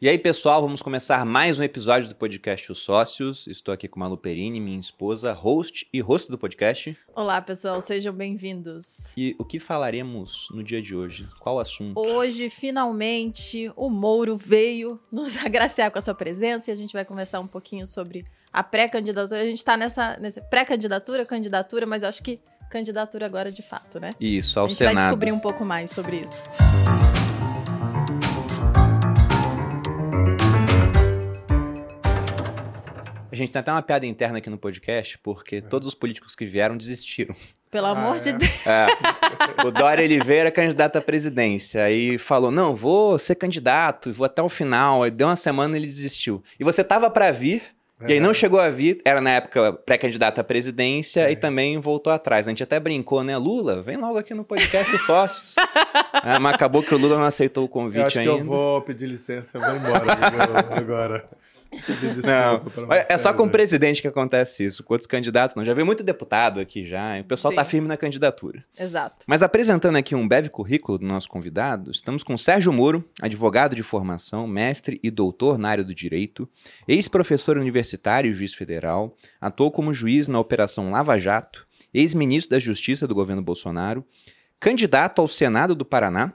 E aí, pessoal, vamos começar mais um episódio do podcast Os Sócios. Estou aqui com Malu Perini, minha esposa, host e host do podcast. Olá, pessoal, sejam bem-vindos. E o que falaremos no dia de hoje? Qual assunto? Hoje, finalmente, o Mouro veio nos agraciar com a sua presença e a gente vai conversar um pouquinho sobre a pré-candidatura. A gente está nessa, nessa pré-candidatura, candidatura, mas eu acho que candidatura agora de fato, né? Isso, ao a gente Senado. vai descobrir um pouco mais sobre isso. A gente tem até uma piada interna aqui no podcast, porque todos os políticos que vieram desistiram. Pelo Ah, amor de é? Deus. É. O Dória Oliveira, candidato à presidência, aí falou: não, vou ser candidato, vou até o final. Aí deu uma semana e ele desistiu. E você tava para vir, e aí não chegou a vir, era na época pré-candidato à presidência É. e também voltou atrás. A gente até brincou, né? Lula, vem logo aqui no podcast Os Sócios. É, mas acabou que o Lula não aceitou o convite Eu acho ainda. que eu vou pedir licença e vou embora agora. Desculpa Não, é- é só com o né? presidente que acontece isso. Com outros candidatos, não. Já veio muito deputado aqui já. e O pessoal tá Sim. firme na candidatura. Exato. Mas apresentando aqui um breve currículo do nosso convidado, estamos com Sérgio Moro, advogado de formação, mestre e doutor na área do direito, ex-professor universitário e juiz federal, atuou como juiz na Operação Lava Jato, ex-ministro da Justiça do governo Bolsonaro, candidato ao Senado do Paraná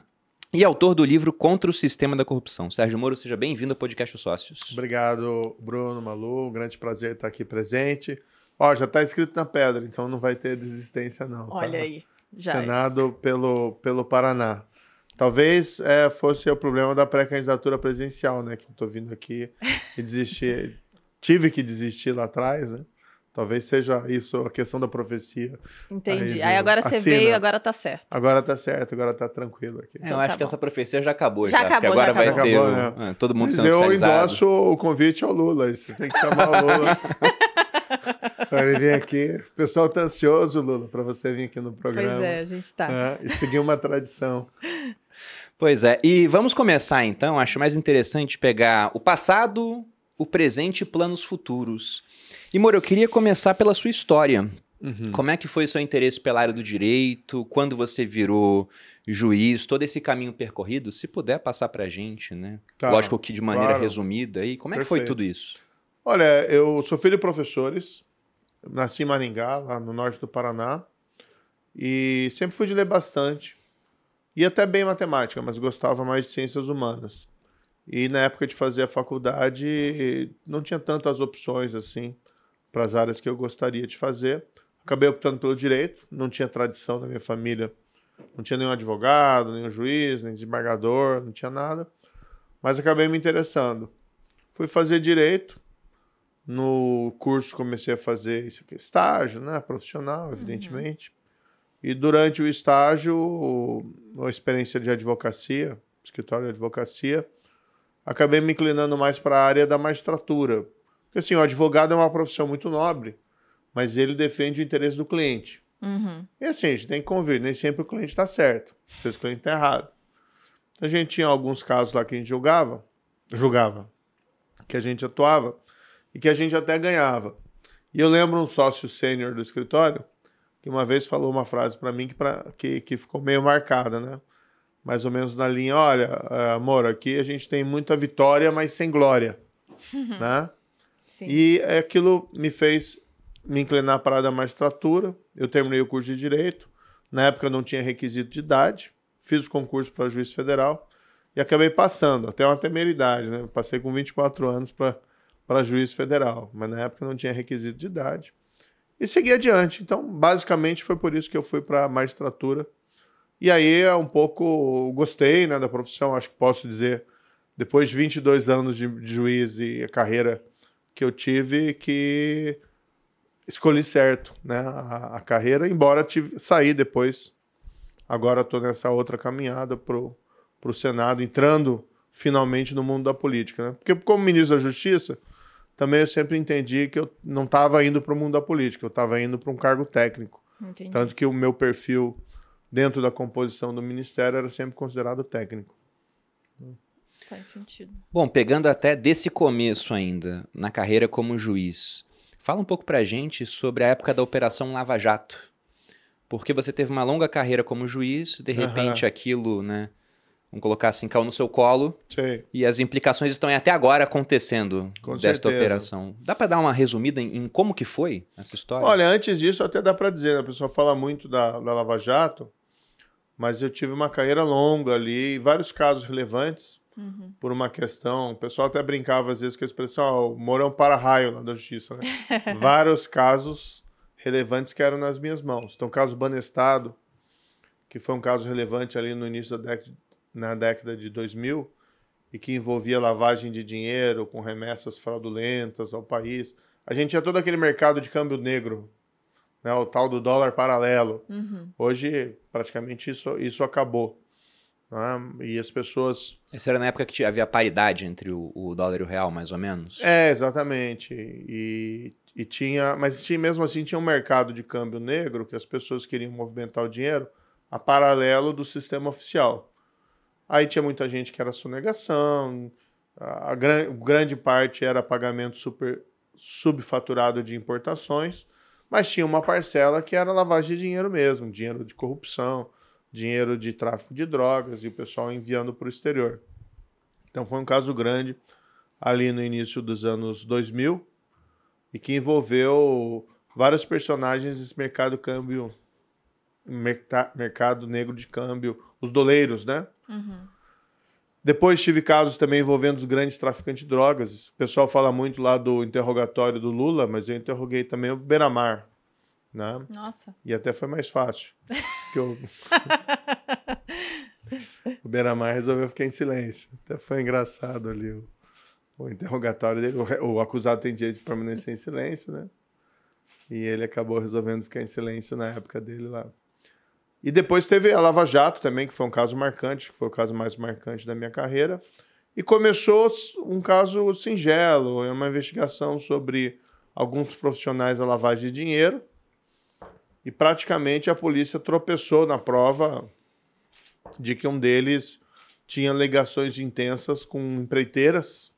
e autor do livro Contra o Sistema da Corrupção. Sérgio Moro, seja bem-vindo ao podcast Os Sócios. Obrigado, Bruno, Malu. Um grande prazer estar aqui presente. Ó, já está escrito na pedra, então não vai ter desistência, não. tá? Olha aí. Já é. Senado pelo, pelo Paraná. Talvez é, fosse o problema da pré-candidatura presidencial, né? Que eu tô vindo aqui e desistir. Tive que desistir lá atrás, né? Talvez seja isso a questão da profecia. Entendi. Aí, Aí, agora você assina. veio, agora tá certo. Agora tá certo, agora tá tranquilo aqui. É, eu Então acho tá que bom. essa profecia já acabou. Já Já, acabou, já agora vai acabou. ter Acabou, né? ah, todo mundo Mas sendo eu endosso o convite ao Lula. Você tem que chamar o Lula. para ele vir aqui. O pessoal tá ansioso, Lula, para você vir aqui no programa. Pois é, a gente tá. né? E seguir uma tradição. Pois é, e vamos começar então. Acho mais interessante pegar o passado, o presente e planos futuros. E, Moro, eu queria começar pela sua história. Como é que foi o seu interesse pela área do direito? Quando você virou juiz? Todo esse caminho percorrido? Se puder passar pra gente, né? Tá, Lógico que de maneira claro. resumida. E como é que foi Perfeito. tudo isso? Olha, eu sou filho de professores. Nasci em Maringá, lá no norte do Paraná. E sempre fui de ler bastante. E até bem matemática, mas gostava mais de ciências humanas. E na época de fazer a faculdade, não tinha tantas opções assim para as áreas que eu gostaria de fazer. Acabei optando pelo direito, não tinha tradição na minha família, não tinha nenhum advogado, nenhum juiz, nem desembargador, não tinha nada. Mas acabei me interessando. Fui fazer direito. No curso comecei a fazer isso aqui, estágio, né, profissional, evidentemente. E durante o estágio, uma experiência de advocacia, escritório de advocacia, acabei me inclinando mais para a área da magistratura. Porque assim, o advogado é uma profissão muito nobre, mas ele defende o interesse do cliente. Uhum. E assim, a gente tem que convir, nem sempre o cliente está certo, vezes o cliente está errado. A gente tinha alguns casos lá que a gente julgava, julgava, que a gente atuava e que a gente até ganhava. E eu lembro um sócio sênior do escritório que uma vez falou uma frase para mim que, pra, que, que ficou meio marcada, né? Mais ou menos na linha, olha, eh, amor, aqui a gente tem muita vitória, mas sem glória, né? Sim. E aquilo me fez me inclinar para a área da magistratura. Eu terminei o curso de Direito. Na época eu não tinha requisito de idade. Fiz o concurso para juiz federal e acabei passando, até uma temeridade, né? Passei com 24 anos para juiz federal, mas na época não tinha requisito de idade. E segui adiante. Então, basicamente, foi por isso que eu fui para a magistratura. E aí, é um pouco, gostei né, da profissão, acho que posso dizer, depois de 22 anos de, de juiz e a carreira que eu tive que escolhi certo, né, a, a carreira, embora tive saí depois. Agora estou nessa outra caminhada pro pro Senado, entrando finalmente no mundo da política, né? Porque como ministro da Justiça, também eu sempre entendi que eu não estava indo para o mundo da política, eu estava indo para um cargo técnico. Entendi. Tanto que o meu perfil dentro da composição do ministério era sempre considerado técnico. Faz sentido. Bom, pegando até desse começo ainda, na carreira como juiz, fala um pouco pra gente sobre a época da Operação Lava Jato. Porque você teve uma longa carreira como juiz, de repente aquilo, né, vamos colocar assim, caiu no seu colo Sei. e as implicações estão até agora acontecendo Com desta certeza. operação. Dá pra dar uma resumida em, em como que foi essa história? Olha, antes disso, até dá para dizer, né? a pessoa fala muito da, da Lava Jato, mas eu tive uma carreira longa ali, e vários casos relevantes Uhum. por uma questão. O pessoal até brincava às vezes com a expressão, ó, o Mourão para-raio lá da justiça, né? vários casos relevantes que eram nas minhas mãos. Então, o caso Banestado, que foi um caso relevante ali no início da década, na década de 2000, e que envolvia lavagem de dinheiro com remessas fraudulentas ao país. A gente tinha todo aquele mercado de câmbio negro, né, o tal do dólar paralelo. Uhum. Hoje, praticamente, isso, isso acabou. Né? E as pessoas Essa era na época que havia paridade entre o, o dólar e o real, mais ou menos? É, exatamente. E, e tinha, mas tinha, mesmo assim tinha um mercado de câmbio negro que as pessoas queriam movimentar o dinheiro a paralelo do sistema oficial. Aí tinha muita gente que era sonegação, a, a gran- grande parte era pagamento super subfaturado de importações, mas tinha uma parcela que era lavagem de dinheiro mesmo, dinheiro de corrupção, dinheiro de tráfico de drogas e o pessoal enviando para o exterior. Então foi um caso grande ali no início dos anos 2000 e que envolveu vários personagens desse mercado câmbio mercado negro de câmbio, os doleiros, né? Uhum. Depois tive casos também envolvendo os grandes traficantes de drogas. O pessoal fala muito lá do interrogatório do Lula, mas eu interroguei também o Beramar, né? Nossa. E até foi mais fácil. Porque o... o Beramar resolveu ficar em silêncio. Até foi engraçado ali o, o interrogatório dele. O, o acusado tem direito de permanecer em silêncio, né? E ele acabou resolvendo ficar em silêncio na época dele lá. E depois teve a Lava Jato também, que foi um caso marcante, que foi o caso mais marcante da minha carreira. E começou um caso singelo, é uma investigação sobre alguns profissionais da lavagem de dinheiro. E praticamente a polícia tropeçou na prova de que um deles tinha ligações intensas com empreiteiras,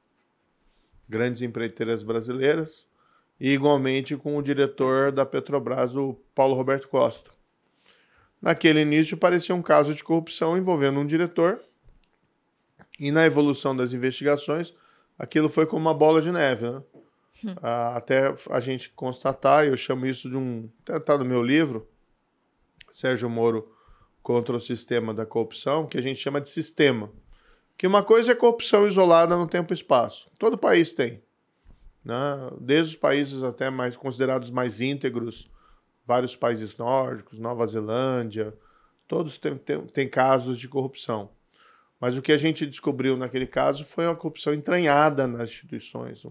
grandes empreiteiras brasileiras, e igualmente com o diretor da Petrobras, o Paulo Roberto Costa. Naquele início parecia um caso de corrupção envolvendo um diretor, e na evolução das investigações, aquilo foi como uma bola de neve, né? Ah, até a gente constatar, eu chamo isso de um. Até tá no meu livro, Sérgio Moro contra o sistema da corrupção, que a gente chama de sistema. Que uma coisa é corrupção isolada no tempo e espaço. Todo país tem. Né? Desde os países até mais considerados mais íntegros, vários países nórdicos, Nova Zelândia, todos têm, têm casos de corrupção. Mas o que a gente descobriu naquele caso foi uma corrupção entranhada nas instituições,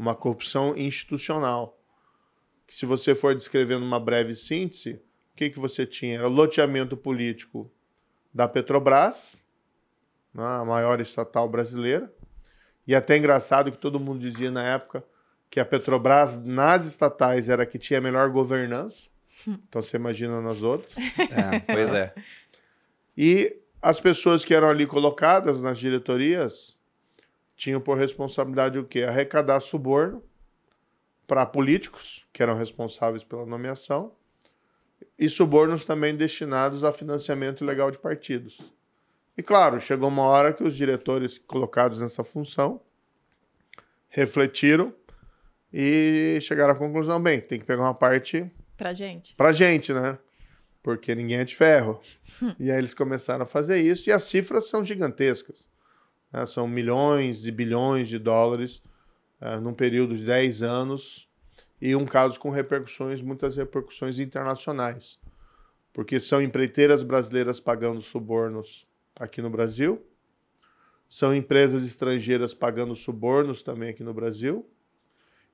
uma corrupção institucional. Que se você for descrever numa breve síntese, o que, que você tinha? Era o loteamento político da Petrobras, né, a maior estatal brasileira. E até engraçado que todo mundo dizia na época que a Petrobras nas estatais era a que tinha a melhor governança. Então você imagina nas outras. É, pois é. E as pessoas que eram ali colocadas nas diretorias tinham por responsabilidade o quê? Arrecadar suborno para políticos, que eram responsáveis pela nomeação, e subornos também destinados a financiamento ilegal de partidos. E claro, chegou uma hora que os diretores colocados nessa função refletiram e chegaram à conclusão, bem, tem que pegar uma parte Pra gente. pra gente, né? Porque ninguém é de ferro. e aí eles começaram a fazer isso e as cifras são gigantescas. Né? São milhões e bilhões de dólares eh, num período de 10 anos e um caso com repercussões, muitas repercussões internacionais. Porque são empreiteiras brasileiras pagando subornos aqui no Brasil, são empresas estrangeiras pagando subornos também aqui no Brasil,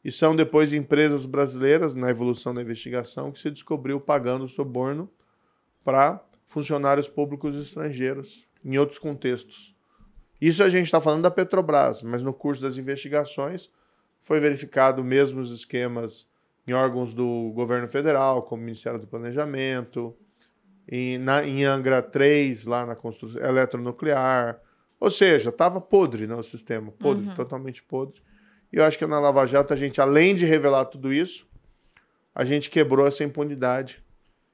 e são depois empresas brasileiras, na evolução da investigação, que se descobriu pagando suborno para funcionários públicos estrangeiros, em outros contextos. Isso a gente está falando da Petrobras, mas no curso das investigações foi verificado mesmo os esquemas em órgãos do governo federal, como o Ministério do Planejamento, em, na, em Angra 3, lá na construção eletronuclear. Ou seja, estava podre né, o sistema, podre, totalmente podre. E eu acho que na Lava Jato a gente, além de revelar tudo isso, a gente quebrou essa impunidade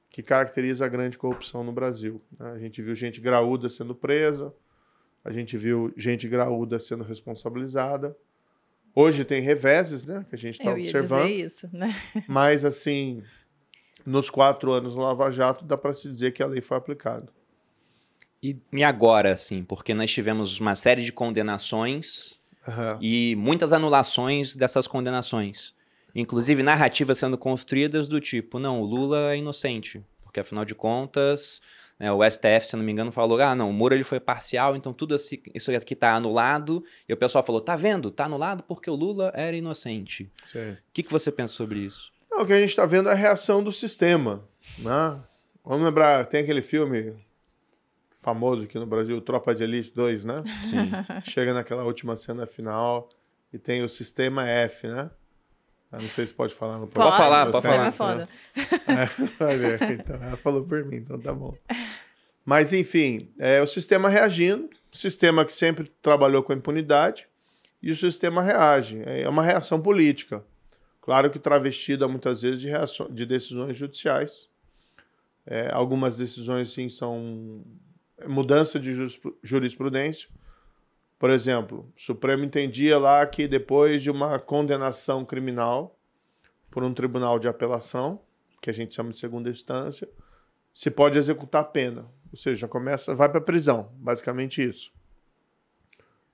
que caracteriza a grande corrupção no Brasil. né? A gente viu gente graúda sendo presa, A gente viu gente graúda sendo responsabilizada. Hoje tem reveses, né? Que a gente está Eu ia observando. dizer isso, né? Mas, assim, nos quatro anos do Lava Jato, dá para se dizer que a lei foi aplicada. E, e agora, assim, porque nós tivemos uma série de condenações Aham. e muitas anulações dessas condenações. Inclusive narrativas sendo construídas do tipo, não, o Lula é inocente, porque afinal de contas, né, o STF, se não me engano, falou, ah, não, o Moro ele foi parcial, então tudo assim- isso aqui tá anulado. E o pessoal falou, tá vendo? Tá anulado porque o Lula era inocente. O que, que você pensa sobre isso? Não, o que a gente está vendo é a reação do sistema. Né? Vamos lembrar, tem aquele filme famoso aqui no Brasil, Tropa de Elite 2, né? Sim. Chega naquela última cena final e tem o sistema F, né? Eu não sei se pode falar no Pode falar, o pode falar. é foda. É, então, ela falou por mim, então tá bom. Mas, enfim, é o sistema reagindo, o sistema que sempre trabalhou com impunidade, e o sistema reage. É uma reação política. Claro que travestida muitas vezes de, reaço- de decisões judiciais. É, algumas decisões, sim, são mudança de juris- jurisprudência. Por exemplo, o Supremo entendia lá que depois de uma condenação criminal por um tribunal de apelação, que a gente chama de segunda instância, se pode executar a pena. Ou seja, começa, vai para prisão, basicamente isso.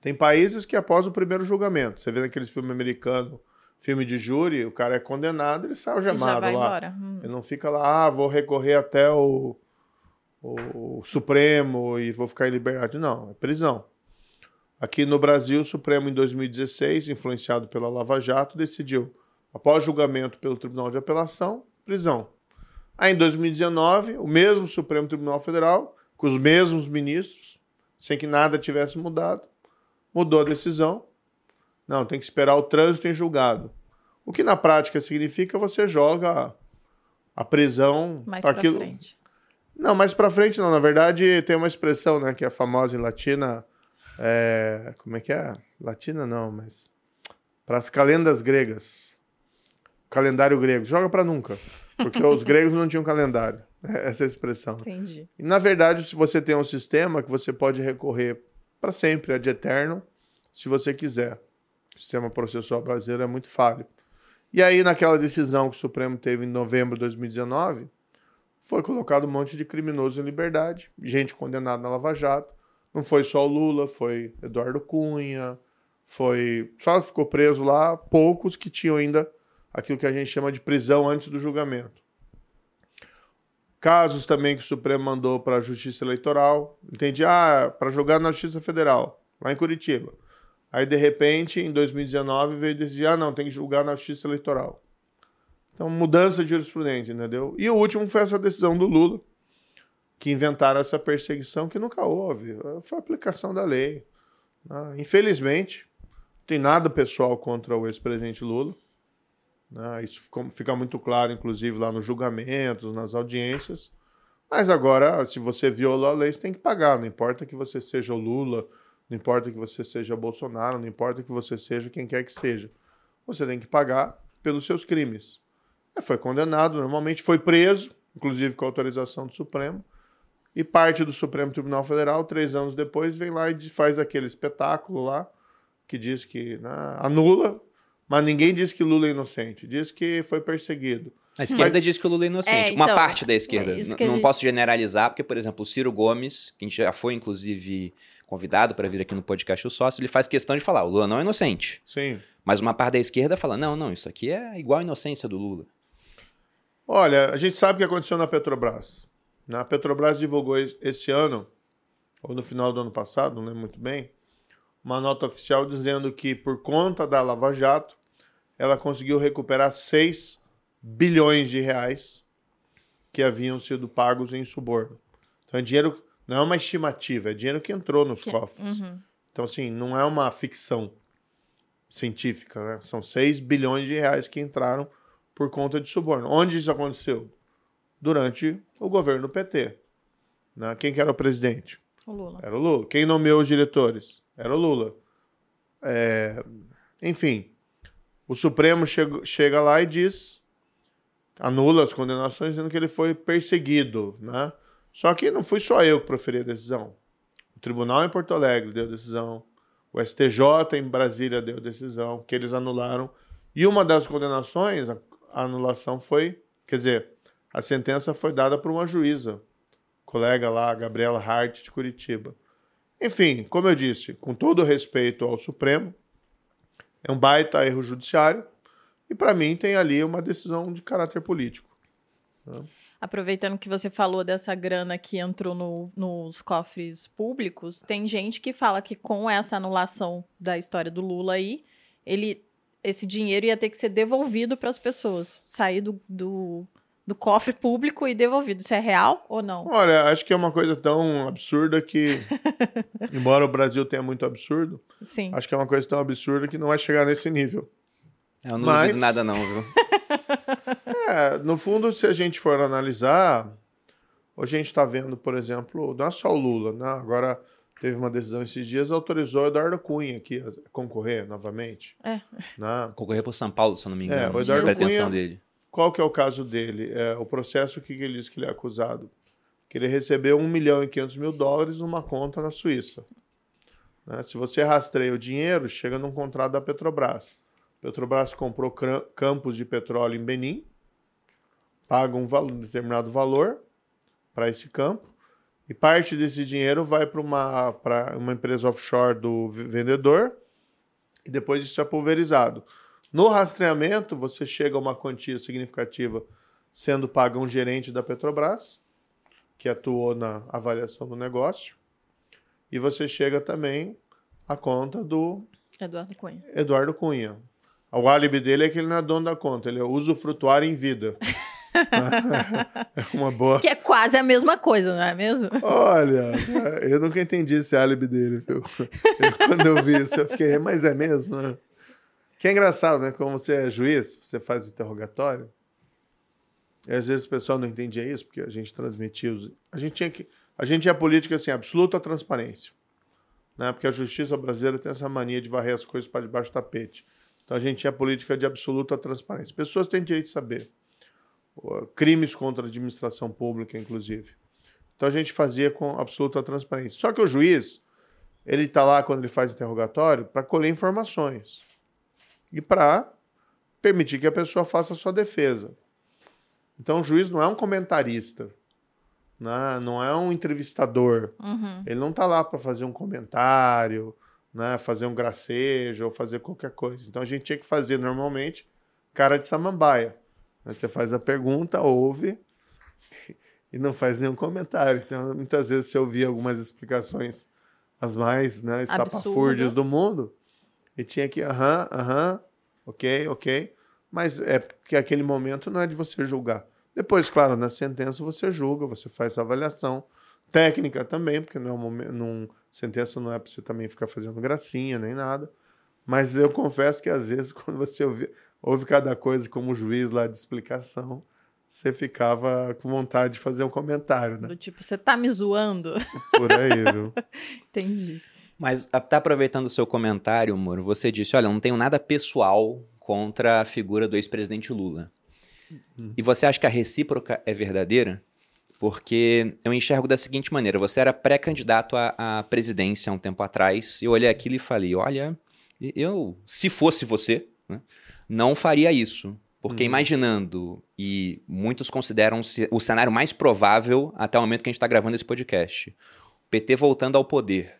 Tem países que após o primeiro julgamento, você vê naqueles filmes americanos, filme de júri, o cara é condenado, ele sai algemado lá. embora. Hum. Ele não fica lá, ah, vou recorrer até o, o Supremo e vou ficar em liberdade. Não, é prisão. Aqui no Brasil, o Supremo, em 2016, influenciado pela Lava Jato, decidiu, após julgamento pelo Tribunal de Apelação, prisão. Aí, em 2019, o mesmo Supremo Tribunal Federal, com os mesmos ministros, sem que nada tivesse mudado, mudou a decisão. Não, tem que esperar o trânsito em julgado. O que na prática significa você joga a prisão Mais pra aquilo. frente. Não, mais pra frente não. Na verdade, tem uma expressão, né, que é famosa em latina. É, Como é que é? Latina não, mas. Para as calendas gregas. Calendário grego. Joga pra nunca. Porque os gregos não tinham calendário. É Essa é a expressão. Entendi. E, na verdade, se você tem um sistema que você pode recorrer para sempre, ad eterno, se você quiser. O sistema processual brasileiro é muito falho. E aí, naquela decisão que o Supremo teve em novembro de 2019, foi colocado um monte de criminoso em liberdade, gente condenada na Lava Jato. Não foi só o Lula, foi Eduardo Cunha, foi. Só ficou preso lá poucos que tinham ainda aquilo que a gente chama de prisão antes do julgamento. Casos também que o Supremo mandou para a Justiça Eleitoral. Entendi, ah, para jogar na Justiça Federal, lá em Curitiba. Aí, de repente, em 2019, veio decidir, ah, não, tem que julgar na Justiça Eleitoral. Então, mudança de jurisprudência, entendeu? E o último foi essa decisão do Lula, que inventaram essa perseguição que nunca houve. Foi a aplicação da lei. né? Infelizmente, não tem nada pessoal contra o ex-presidente Lula. né? Isso fica muito claro, inclusive, lá nos julgamentos, nas audiências. Mas agora, se você violou a lei, você tem que pagar. Não importa que você seja o Lula, não importa que você seja Bolsonaro, não importa que você seja quem quer que seja. Você tem que pagar pelos seus crimes. Foi condenado, normalmente foi preso, inclusive com autorização do Supremo. E parte do Supremo Tribunal Federal, três anos depois, vem lá e faz aquele espetáculo lá, que diz que né, anula, mas ninguém diz que Lula é inocente, diz que foi perseguido. A esquerda Mas- diz que o Lula é inocente. É, Uma então, parte da esquerda. é isso N- que a não gente- posso generalizar, porque, por exemplo, o Ciro Gomes, que a gente já foi, inclusive, convidado para vir aqui no podcast O Sócio, ele faz questão de falar: o Lula não é inocente. Sim. Mas uma parte da esquerda fala: não, não, isso aqui é igual a inocência do Lula. Olha, a gente sabe o que aconteceu na Petrobras. A Petrobras divulgou es- esse ano, ou no final do ano passado, não lembro muito bem, uma nota oficial dizendo que, por conta da Lava Jato, ela conseguiu recuperar 6 bilhões de reais que haviam sido pagos em suborno. Então é dinheiro, não é uma estimativa, é dinheiro que entrou nos Que- cofres. Uhum. Então, assim, não é uma ficção científica, né? São 6 bilhões de reais que entraram por conta de suborno. Onde isso aconteceu? Durante o governo PT. Né? Quem que era o presidente? O Lula. Era o Lula. Quem nomeou os diretores? Era o Lula. É, Enfim, o Supremo chega, chega lá e diz, anula as condenações, dizendo que ele foi perseguido. Né? Só que não fui só eu que proferi a decisão. O O tribunal em Porto Alegre deu decisão. O STJ em Brasília deu decisão, que eles anularam. E uma das condenações, a anulação foi. Quer dizer, a sentença foi dada por uma juíza, colega lá, Gabriela Hart, de Curitiba. Enfim, como eu disse, com todo respeito ao Supremo, é um baita erro judiciário e, para mim, tem ali uma decisão de caráter político. Né? Aproveitando que você falou dessa grana que entrou no, nos cofres públicos, tem gente que fala que com essa anulação da história do Lula aí, ele, esse dinheiro ia ter que ser devolvido para as pessoas, sair do, do, do, cofre público e devolvido. Isso é real ou não? Olha, acho que é uma coisa tão absurda que, embora o Brasil tenha muito absurdo, Sim. acho que é uma coisa tão absurda que não vai chegar nesse nível. Eu não Mas- duvido nada não, viu? É, no fundo, se a gente for analisar, hoje a gente está vendo, por exemplo, não é só o Lula, né? agora teve uma decisão esses dias, autorizou o Eduardo Cunha aqui a concorrer novamente. É. Né? Concorrer por São Paulo, se eu não me engano. É, o Eduardo Cunha- dele. Qual que é o caso dele? É, o processo, que, ele diz que ele é acusado? Que ele recebeu 1 milhão e 500 mil dólares numa conta na Suíça. Né? Se você rastreia o dinheiro, chega num contrato da Petrobras. Petrobras comprou campos de petróleo em Benin, paga um, valor, um determinado valor para esse campo, e parte desse dinheiro vai para uma, uma empresa offshore do vendedor, e depois isso é pulverizado. No rastreamento, você chega a uma quantia significativa sendo paga um gerente da Petrobras, que atuou na avaliação do negócio, e você chega também à conta do Eduardo Cunha. Eduardo Cunha. O álibi dele é que ele não é dono da conta, ele é usufrutuário em vida. é uma boa. Que é quase a mesma coisa, não é mesmo? Olha, eu nunca entendi esse álibi dele, viu? Eu, quando eu vi isso, eu fiquei, mas é mesmo, né? Que é engraçado, né? Como você é juiz, você faz interrogatório. E às vezes o pessoal não entendia isso, porque a gente transmitia os. A gente tinha que. A gente tinha política assim, absoluta transparência. Né? Porque a justiça brasileira tem essa mania de varrer as coisas para debaixo do tapete. Então a gente tinha política de absoluta transparência. Pessoas têm direito de saber. Crimes contra a administração pública, inclusive. Então a gente fazia com absoluta transparência. Só que o juiz, ele está lá quando ele faz interrogatório para colher informações e para permitir que a pessoa faça a sua defesa. Então o juiz não é um comentarista, né? não é um entrevistador. Uhum. Ele não está lá para fazer um comentário, né? fazer um gracejo ou fazer qualquer coisa. Então a gente tinha que fazer normalmente cara de samambaia. né? Você faz a pergunta, ouve e não faz nenhum comentário. Então muitas vezes você ouvia algumas explicações as mais né, estapafúrdias do mundo e tinha que aham, aham, ok, ok. Mas é porque aquele momento não é de você julgar. Depois, claro, na sentença você julga, você faz essa avaliação técnica também, porque não é um momento, num, sentença não é para você também ficar fazendo gracinha nem nada. Mas eu confesso que às vezes quando você ouve, ouve cada coisa como juiz lá de explicação, você ficava com vontade de fazer um comentário, né? Do tipo, você tá me zoando? Por aí, viu? Entendi. Mas até aproveitando o seu comentário, Moro, você disse, olha, eu não tenho nada pessoal contra a figura do ex-presidente Lula. E você acha que a recíproca é verdadeira? Porque eu enxergo da seguinte maneira: você era pré-candidato à, à presidência há um tempo atrás, eu olhei aquilo e falei: olha, eu, se fosse você, né, não faria isso. Porque Uhum. imaginando, e muitos consideram o cenário mais provável até o momento que a gente está gravando esse podcast, o PT voltando ao poder.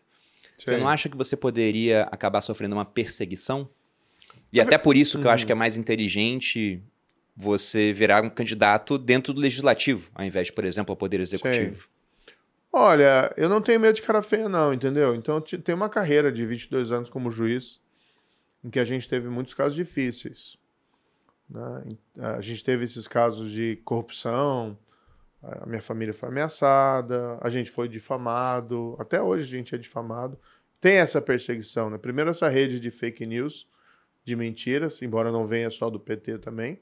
Você Sim. não acha que você poderia acabar sofrendo uma perseguição? E até por isso que eu acho que é mais inteligente você virar um candidato dentro do legislativo, ao invés de, por exemplo, ao poder executivo. Olha, eu não tenho medo de cara feia, não, entendeu? Então, eu te- tenho uma carreira de 22 anos como juiz, em que a gente teve muitos casos difíceis. né? A gente teve esses casos de corrupção, a minha família foi ameaçada, a gente foi difamado, até hoje a gente é difamado. Tem essa perseguição, né? Primeiro, essa rede de fake news, de mentiras, embora não venha só do PT também.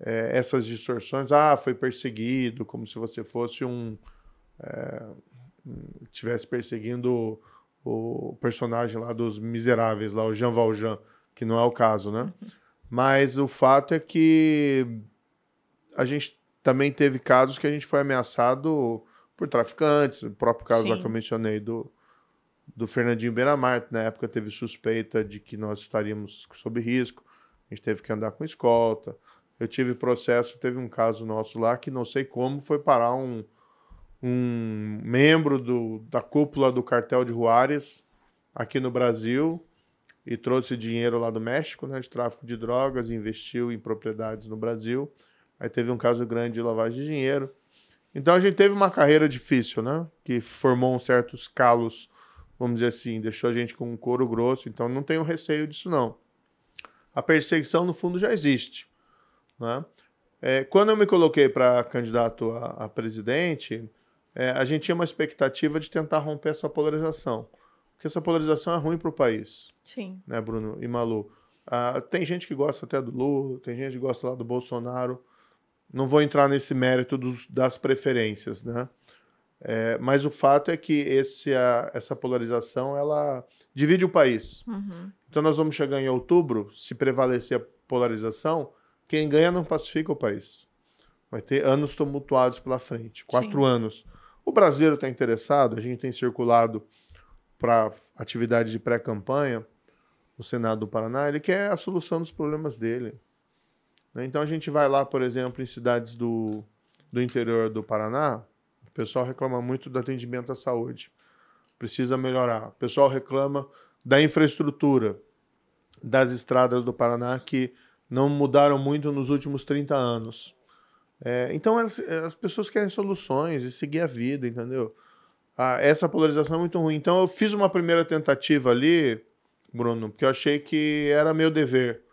É, essas distorções, ah, foi perseguido, como se você fosse um estivesse perseguindo o, o personagem lá dos Miseráveis, lá o Jean Valjean, que não é o caso, né? Mas o fato é que a gente também teve casos que a gente foi ameaçado por traficantes, o próprio caso lá Sim. que eu mencionei do, do Fernandinho Beiramar, na época teve suspeita de que nós estaríamos sob risco, a gente teve que andar com escolta. Eu tive processo, teve um caso nosso lá que não sei como foi parar um, um membro do, da cúpula do cartel de Juárez aqui no Brasil e trouxe dinheiro lá do México, né, de tráfico de drogas, investiu em propriedades no Brasil. Aí teve um caso grande de lavagem de dinheiro. Então a gente teve uma carreira difícil, né? Que formou uns certos calos, vamos dizer assim, deixou a gente com um couro grosso. Então não tenho receio disso, não. A perseguição, no fundo, já existe. Né? É, quando eu me coloquei para candidato a, a presidente, é, a gente tinha uma expectativa de tentar romper essa polarização. Porque essa polarização é ruim para o país. Sim. Né, Bruno e Malu? Ah, tem gente que gosta até do Lula, tem gente que gosta lá do Bolsonaro. Não vou entrar nesse mérito dos, das preferências, né? É, mas o fato é que esse, a, essa polarização ela divide o país. Uhum. Então nós vamos chegar em outubro, se prevalecer a polarização, quem ganha não pacifica o país. Vai ter anos tumultuados pela frente, quatro Sim. anos. O brasileiro está interessado, a gente tem circulado para atividade de pré-campanha no Senado do Paraná, ele quer a solução dos problemas dele. Né? Então a gente vai lá, por exemplo, em cidades do, do interior do Paraná, o pessoal reclama muito do atendimento à saúde. Precisa melhorar. O pessoal reclama da infraestrutura das estradas do Paraná que não mudaram muito nos últimos 30 anos. É, então as, as, pessoas querem soluções e seguir a vida, entendeu? Ah, essa polarização é muito ruim. Então eu fiz uma primeira tentativa ali, Bruno, porque eu achei que era meu dever.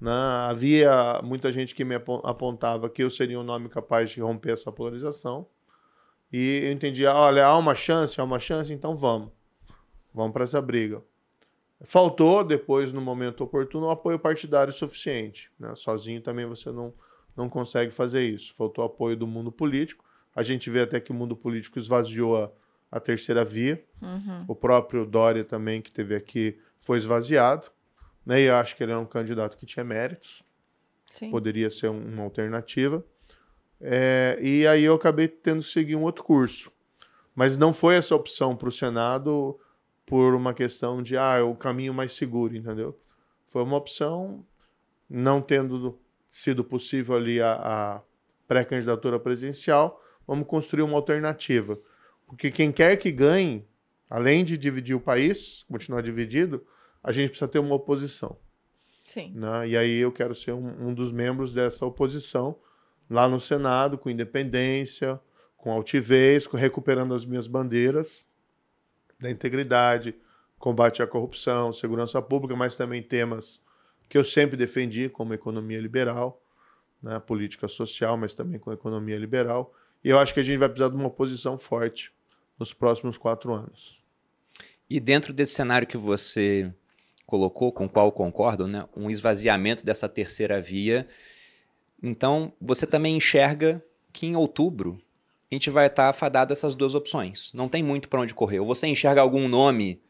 Né? Havia muita gente que me apontava que eu seria um nome capaz de romper essa polarização. E eu entendi, olha, há uma chance, há uma chance, então vamos. Vamos para essa briga. Faltou, depois, no momento oportuno, um apoio partidário suficiente. Né? Sozinho também você não, não consegue fazer isso. Faltou apoio do mundo político. A gente vê até que o mundo político esvaziou a, a terceira via. Uhum. O próprio Dória também, que teve aqui, foi esvaziado. Né? E eu acho que ele era um candidato que tinha méritos. Sim. Poderia ser um, uma alternativa. É, e aí eu acabei tendo que seguir um outro curso. Mas não foi essa opção para o Senado por uma questão de, ah, é o caminho mais seguro, entendeu? Foi uma opção, não tendo sido possível ali a, a pré-candidatura presidencial, vamos construir uma alternativa. Porque quem quer que ganhe, além de dividir o país, continuar dividido, a gente precisa ter uma oposição. Sim. Né? E aí eu quero ser um, um dos membros dessa oposição lá no Senado, com independência, com altivez, com, recuperando as minhas bandeiras da integridade, combate à corrupção, segurança pública, mas também temas que eu sempre defendi, como economia liberal, né, política social, mas também com economia liberal. E eu acho que a gente vai precisar de uma oposição forte nos próximos quatro anos. E dentro desse cenário que você colocou, com o qual concordo, né, um esvaziamento dessa terceira via, então você também enxerga que em outubro a gente vai estar afadado a essas duas opções. Não tem muito para onde correr. Ou você enxerga algum nome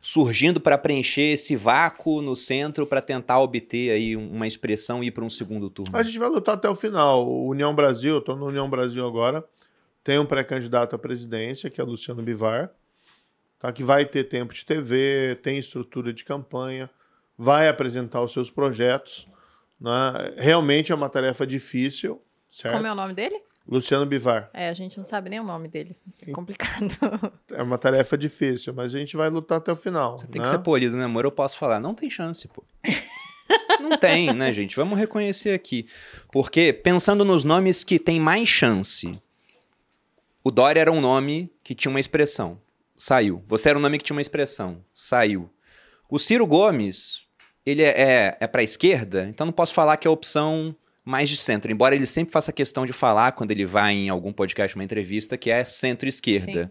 surgindo para preencher esse vácuo no centro para tentar obter aí uma expressão e ir para um segundo turno? A gente vai lutar até o final. O União Brasil, estou no União Brasil agora, tem um pré-candidato à presidência, que é Luciano Bivar, tá? que vai ter tempo de TV, tem estrutura de campanha, vai apresentar os seus projetos. Né? Realmente é uma tarefa difícil, certo? Como é o nome dele? Luciano Bivar. É, a gente não sabe nem o nome dele. É complicado. É uma tarefa difícil, mas a gente vai lutar até o final. Você tem né? que ser polido, né, amor? Eu posso falar, não tem chance, pô. não tem, né, gente? Vamos reconhecer aqui. Porque, pensando nos nomes que tem mais chance, o Dória era um nome que tinha uma expressão. Saiu. Você era um nome que tinha uma expressão. Saiu. O Ciro Gomes, ele é, é, é para a esquerda, então não posso falar que é a opção mais de centro, embora ele sempre faça questão de falar quando ele vai em algum podcast, uma entrevista, que é centro-esquerda.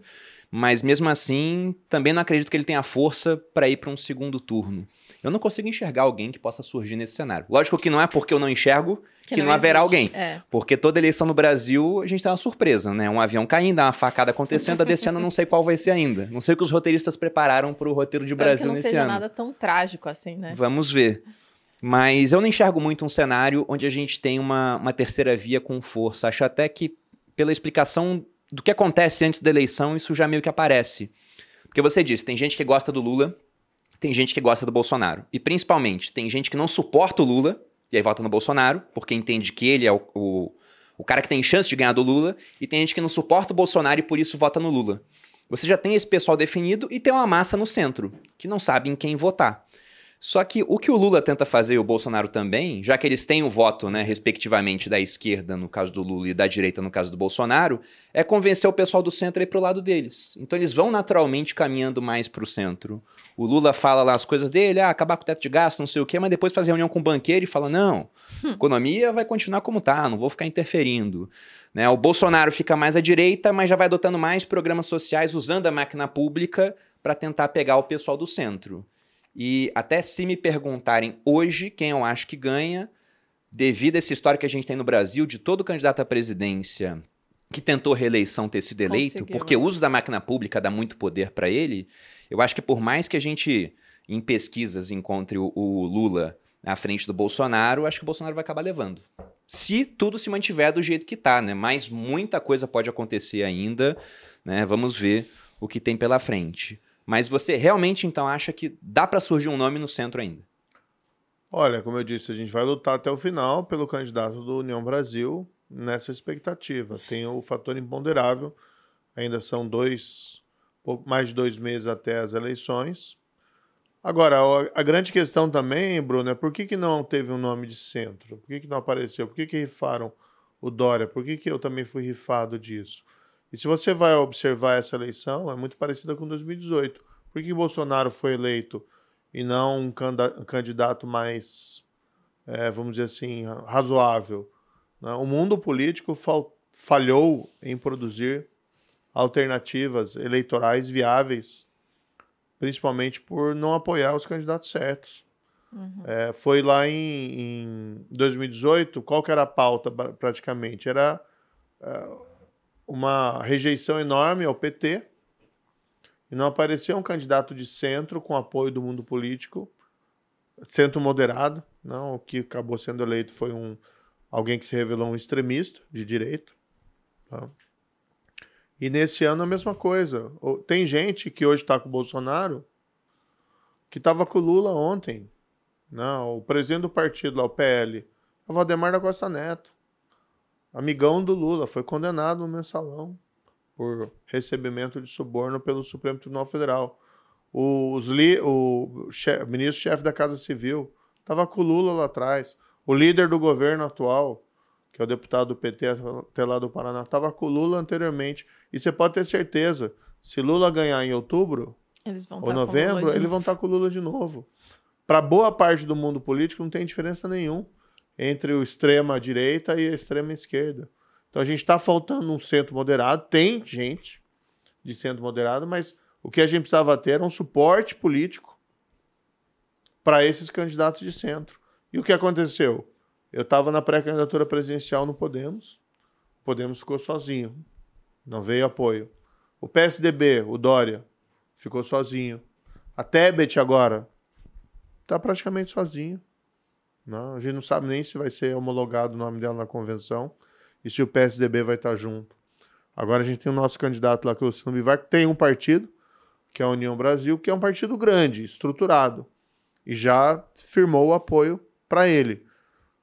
Mas mesmo assim, também não acredito que ele tenha força para ir para um segundo turno. Eu não consigo enxergar alguém que possa surgir nesse cenário. Lógico que não é porque eu não enxergo que, que não, não haverá alguém. É. Porque toda eleição no Brasil, a gente tem uma surpresa, né? Um avião caindo, uma facada acontecendo, a desse ano não sei qual vai ser ainda. Não sei o que os roteiristas prepararam para o roteiro de Espero Brasil que não nesse seja ano. nada tão trágico assim, né? Vamos ver. Mas eu não enxergo muito um cenário onde a gente tem uma, uma terceira via com força. Acho até que, pela explicação do que acontece antes da eleição, isso já meio que aparece. Porque você disse, tem gente que gosta do Lula, tem gente que gosta do Bolsonaro. E principalmente, tem gente que não suporta o Lula, e aí vota no Bolsonaro, porque entende que ele é o, o, o cara que tem chance de ganhar do Lula, e tem gente que não suporta o Bolsonaro e por isso vota no Lula. Você já tem esse pessoal definido e tem uma massa no centro, que não sabe em quem votar. Só que o que o Lula tenta fazer e o Bolsonaro também, já que eles têm o voto, né, respectivamente, da esquerda no caso do Lula e da direita no caso do Bolsonaro, é convencer o pessoal do centro a ir pro lado deles. Então eles vão naturalmente caminhando mais pro centro. O Lula fala lá as coisas dele, ah, acabar com o teto de gasto, não sei o quê, mas depois faz reunião com o banqueiro e fala: não, a economia vai continuar como tá, não vou ficar interferindo. Né? O Bolsonaro fica mais à direita, mas já vai adotando mais programas sociais usando a máquina pública para tentar pegar o pessoal do centro. E até se me perguntarem hoje quem eu acho que ganha, devido a essa história que a gente tem no Brasil de todo candidato à presidência que tentou reeleição ter sido eleito, Conseguiu, porque né? o uso da máquina pública dá muito poder para ele, eu acho que por mais que a gente, em pesquisas, encontre o, o Lula à frente do Bolsonaro, acho que o Bolsonaro vai acabar levando. Se tudo se mantiver do jeito que tá, né? Mas muita coisa pode acontecer ainda, né? Vamos ver o que tem pela frente. Mas você realmente então acha que dá para surgir um nome no centro ainda? Olha, como eu disse, a gente vai lutar até o final pelo candidato do União Brasil nessa expectativa. Tem o fator imponderável, ainda são dois, pouco mais de dois meses até as eleições. Agora, a- grande questão também, Bruno, é por que, que não teve um nome de centro? Por que, que não apareceu? Por que, que rifaram o Dória? Por que, que eu também fui rifado disso? E se você vai observar essa eleição, é muito parecida com 2018. Por que, Bolsonaro foi eleito e não um candidato mais, eh, vamos dizer assim, razoável? né? O mundo político fal- falhou em produzir alternativas eleitorais viáveis, principalmente por não apoiar os candidatos certos. É, foi lá em, em 2018, qual que era a pauta praticamente? Era é, uma rejeição enorme ao PT e não apareceu um candidato de centro com apoio do mundo político, centro moderado, não, o que acabou sendo eleito foi um alguém que se revelou um extremista de direita. tá? E nesse ano a mesma coisa. Tem gente que hoje está com o Bolsonaro que estava com o Lula ontem. Não, o presidente do partido lá, o PL, é o Valdemar da Costa Neto. Amigão do Lula, foi condenado no mensalão por recebimento de suborno pelo Supremo Tribunal Federal. O, li, o che- ministro-chefe da Casa Civil estava com o Lula lá atrás. O líder do governo atual, que é o deputado do PT até lá do Paraná, estava com o Lula anteriormente. E você pode ter certeza, se Lula ganhar em outubro, ou tá com novembro, eles vão estar com o Lula de novo. Para boa parte do mundo político, não tem diferença nenhuma entre o extrema direita e a extrema esquerda. Então a gente está faltando um centro moderado. Tem gente de centro moderado, mas o que a gente precisava ter era um suporte político para esses candidatos de centro. E o que aconteceu? Eu estava na pré-candidatura presidencial no Podemos. O Podemos ficou sozinho. Não veio apoio. O PSDB, o Dória, ficou sozinho. A Tebet agora está praticamente sozinho. Não, a gente não sabe nem se vai ser homologado o nome dela na convenção e se o PSDB vai estar junto. Agora a gente tem o nosso candidato lá, que é o Luciano Bivar, que tem um partido, que é a União Brasil, que é um partido grande, estruturado, e já firmou o apoio para ele.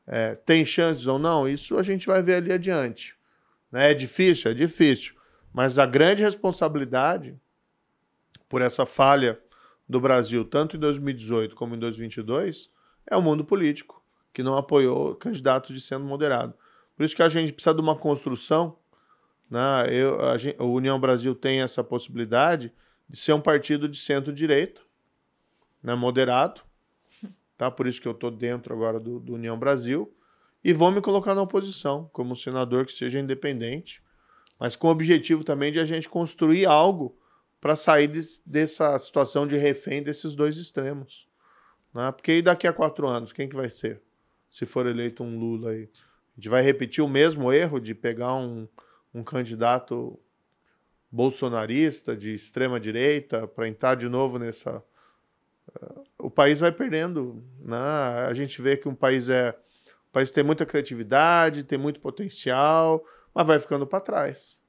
É, tem chances ou não? Isso a gente vai ver ali adiante. Né? É difícil? É difícil. Mas a grande responsabilidade por essa falha do Brasil, tanto em 2018 como em 2022, é o mundo político, que não apoiou candidatos de centro moderado. Por isso que a gente precisa de uma construção. Né? Eu, a, gente, a União Brasil tem essa possibilidade de ser um partido de centro-direita, né? moderado. Tá? Por isso que eu estou dentro agora do, do União Brasil. E vou me colocar na oposição, como senador que seja independente, mas com o objetivo também de a gente construir algo para sair de- dessa situação de refém desses dois extremos. Né? Porque daqui a quatro anos, quem que vai ser? Se for eleito um Lula aí. A gente vai repetir o mesmo erro de pegar um, um candidato bolsonarista de extrema direita para entrar de novo nessa. eh, O país vai perdendo. Né? A gente vê que um país é. País tem muita criatividade, tem muito potencial, mas vai ficando para trás.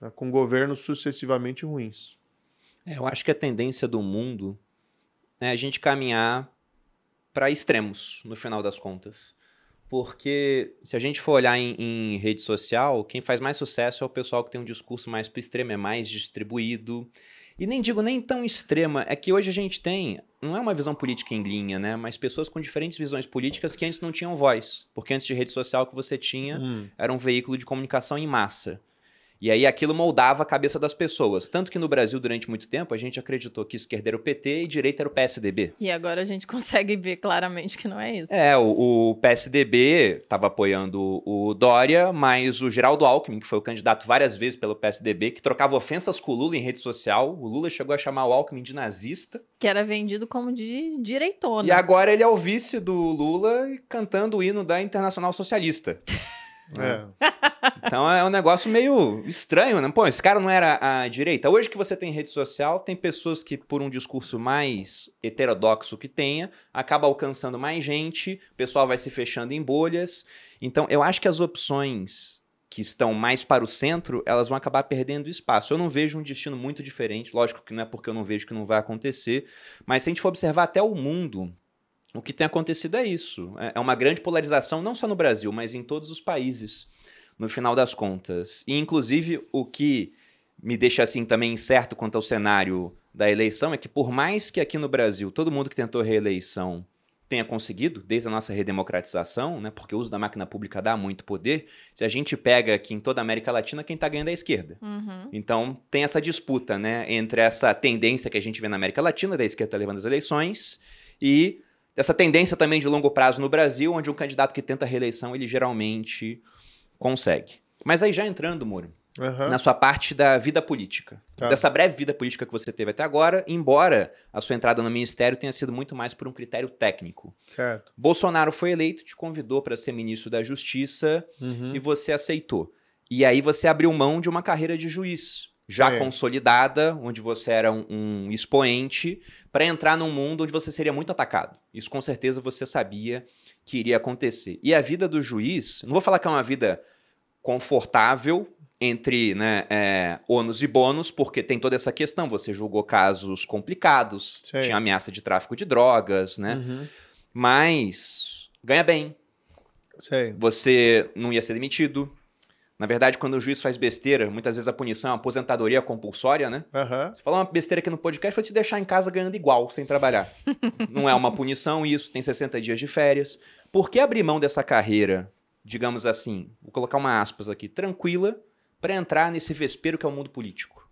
né? Com governos sucessivamente ruins. É, eu acho que a tendência do mundo é a gente caminhar para extremos, no final das contas. Porque se a gente for olhar em, em, rede social, quem faz mais sucesso é o pessoal que tem um discurso mais pro extremo, é mais distribuído. E nem digo nem tão extrema, é que hoje a gente tem, não é uma visão política em linha, né? Mas pessoas com diferentes visões políticas que antes não tinham voz. Porque antes de rede social que você tinha hum. era um veículo de comunicação em massa. E aí aquilo moldava a cabeça das pessoas. Tanto que no Brasil, durante muito tempo, a gente acreditou que esquerda era o PT e direita era o PSDB. E agora a gente consegue ver claramente que não é isso. É, o, o PSDB estava apoiando o Dória, mas o Geraldo Alckmin, que foi o candidato várias vezes pelo PSDB, que trocava ofensas com o Lula em rede social, o Lula chegou a chamar o Alckmin de nazista. Que era vendido como de direitona. E agora ele é o vice do Lula cantando o hino da Internacional Socialista. É. Então é um negócio meio estranho, né? Pô, esse cara não era a direita. Hoje que você tem rede social, tem pessoas que, por um discurso mais heterodoxo que tenha, acaba alcançando mais gente, o pessoal vai se fechando em bolhas. Então, eu acho que as opções que estão mais para o centro, elas vão acabar perdendo espaço. Eu não vejo um destino muito diferente, lógico que não é porque eu não vejo que não vai acontecer, mas se a gente for observar até o mundo, o que tem acontecido é isso. É, é uma grande polarização, não só no Brasil, mas em todos os países, no final das contas. E, inclusive, o que me deixa assim também incerto quanto ao cenário da eleição é que, por mais que aqui no Brasil todo mundo que tentou reeleição tenha conseguido, desde a nossa redemocratização, né, porque o uso da máquina pública dá muito poder, se a gente pega aqui em toda a América Latina, quem está ganhando é a esquerda. Uhum. Então, tem essa disputa né, entre essa tendência que a gente vê na América Latina, da esquerda tá levando as eleições, e dessa tendência também de longo prazo no Brasil, onde um candidato que tenta reeleição, ele geralmente consegue. Mas aí já entrando, Moro, uhum. na sua parte da vida política. Tá. Dessa breve vida política que você teve até agora, embora a sua entrada no ministério tenha sido muito mais por um critério técnico. Certo. Bolsonaro foi eleito, te convidou para ser ministro da Justiça uhum. e você aceitou. E aí você abriu mão de uma carreira de juiz já consolidada, onde você era um, um expoente, para entrar num mundo onde você seria muito atacado. Isso com certeza você sabia que iria acontecer. E a vida do juiz, não vou falar que é uma vida confortável entre né, é, ônus e bônus, porque tem toda essa questão. Você julgou casos complicados, tinha ameaça de tráfico de drogas, né? Uhum. Mas ganha bem. Sim. Você não ia ser demitido, na verdade, quando o juiz faz besteira, muitas vezes a punição é uma aposentadoria compulsória, né? Uhum. Você fala uma besteira aqui no podcast, foi te deixar em casa ganhando igual, sem trabalhar. Não é uma punição isso, tem 60 dias de férias. Por que abrir mão dessa carreira, digamos assim, vou colocar uma aspas aqui, tranquila, para entrar nesse vespeiro que é o mundo político?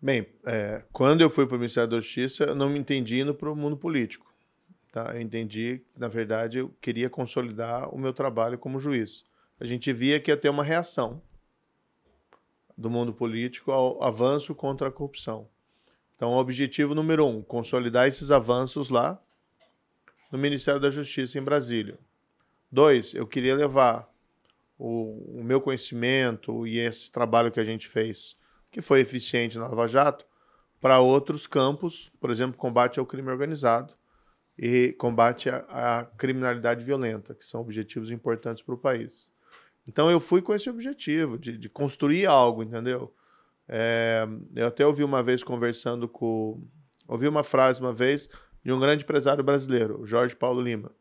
Bem, é, quando eu fui para o Ministério da Justiça, eu não me entendi indo para o mundo político. Tá? Eu entendi que, na verdade, eu queria consolidar o meu trabalho como juiz a gente via que ia ter uma reação do mundo político ao avanço contra a corrupção. Então, o objetivo número um, consolidar esses avanços lá no Ministério da Justiça em Brasília. Dois, eu queria levar o, o meu conhecimento e esse trabalho que a gente fez, que foi eficiente na Lava Jato, para outros campos, por exemplo, combate ao crime organizado e combate à criminalidade violenta, que são objetivos importantes para o país. Então eu fui com esse objetivo de, de construir algo, entendeu? É, eu até ouvi uma vez conversando com. Ouvi uma frase uma vez de um grande empresário brasileiro, Jorge Paulo Lima.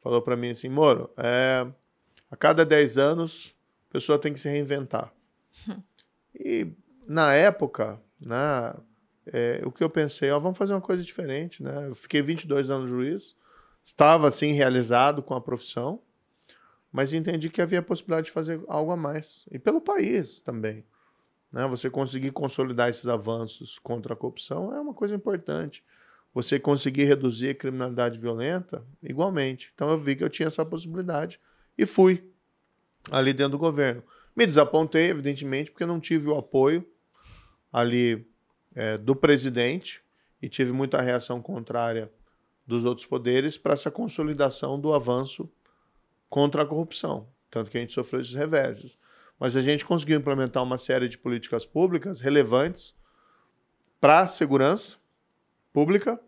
Falou para mim assim: Moro, é, a cada 10 anos a pessoa tem que se reinventar. e na época, né, é, o que eu pensei, ó, vamos fazer uma coisa diferente. Né? Eu fiquei 22 anos juiz, estava assim realizado com a profissão mas entendi que havia a possibilidade de fazer algo a mais. E pelo país também. Né? Você conseguir consolidar esses avanços contra a corrupção é uma coisa importante. Você conseguir reduzir a criminalidade violenta, igualmente. Então eu vi que eu tinha essa possibilidade e fui ali dentro do governo. Me desapontei, evidentemente, porque não tive o apoio ali é, do presidente e tive muita reação contrária dos outros poderes para essa consolidação do avanço contra a corrupção. Tanto que a gente sofreu esses reveses. Mas a gente conseguiu implementar uma série de políticas públicas relevantes para a segurança pública,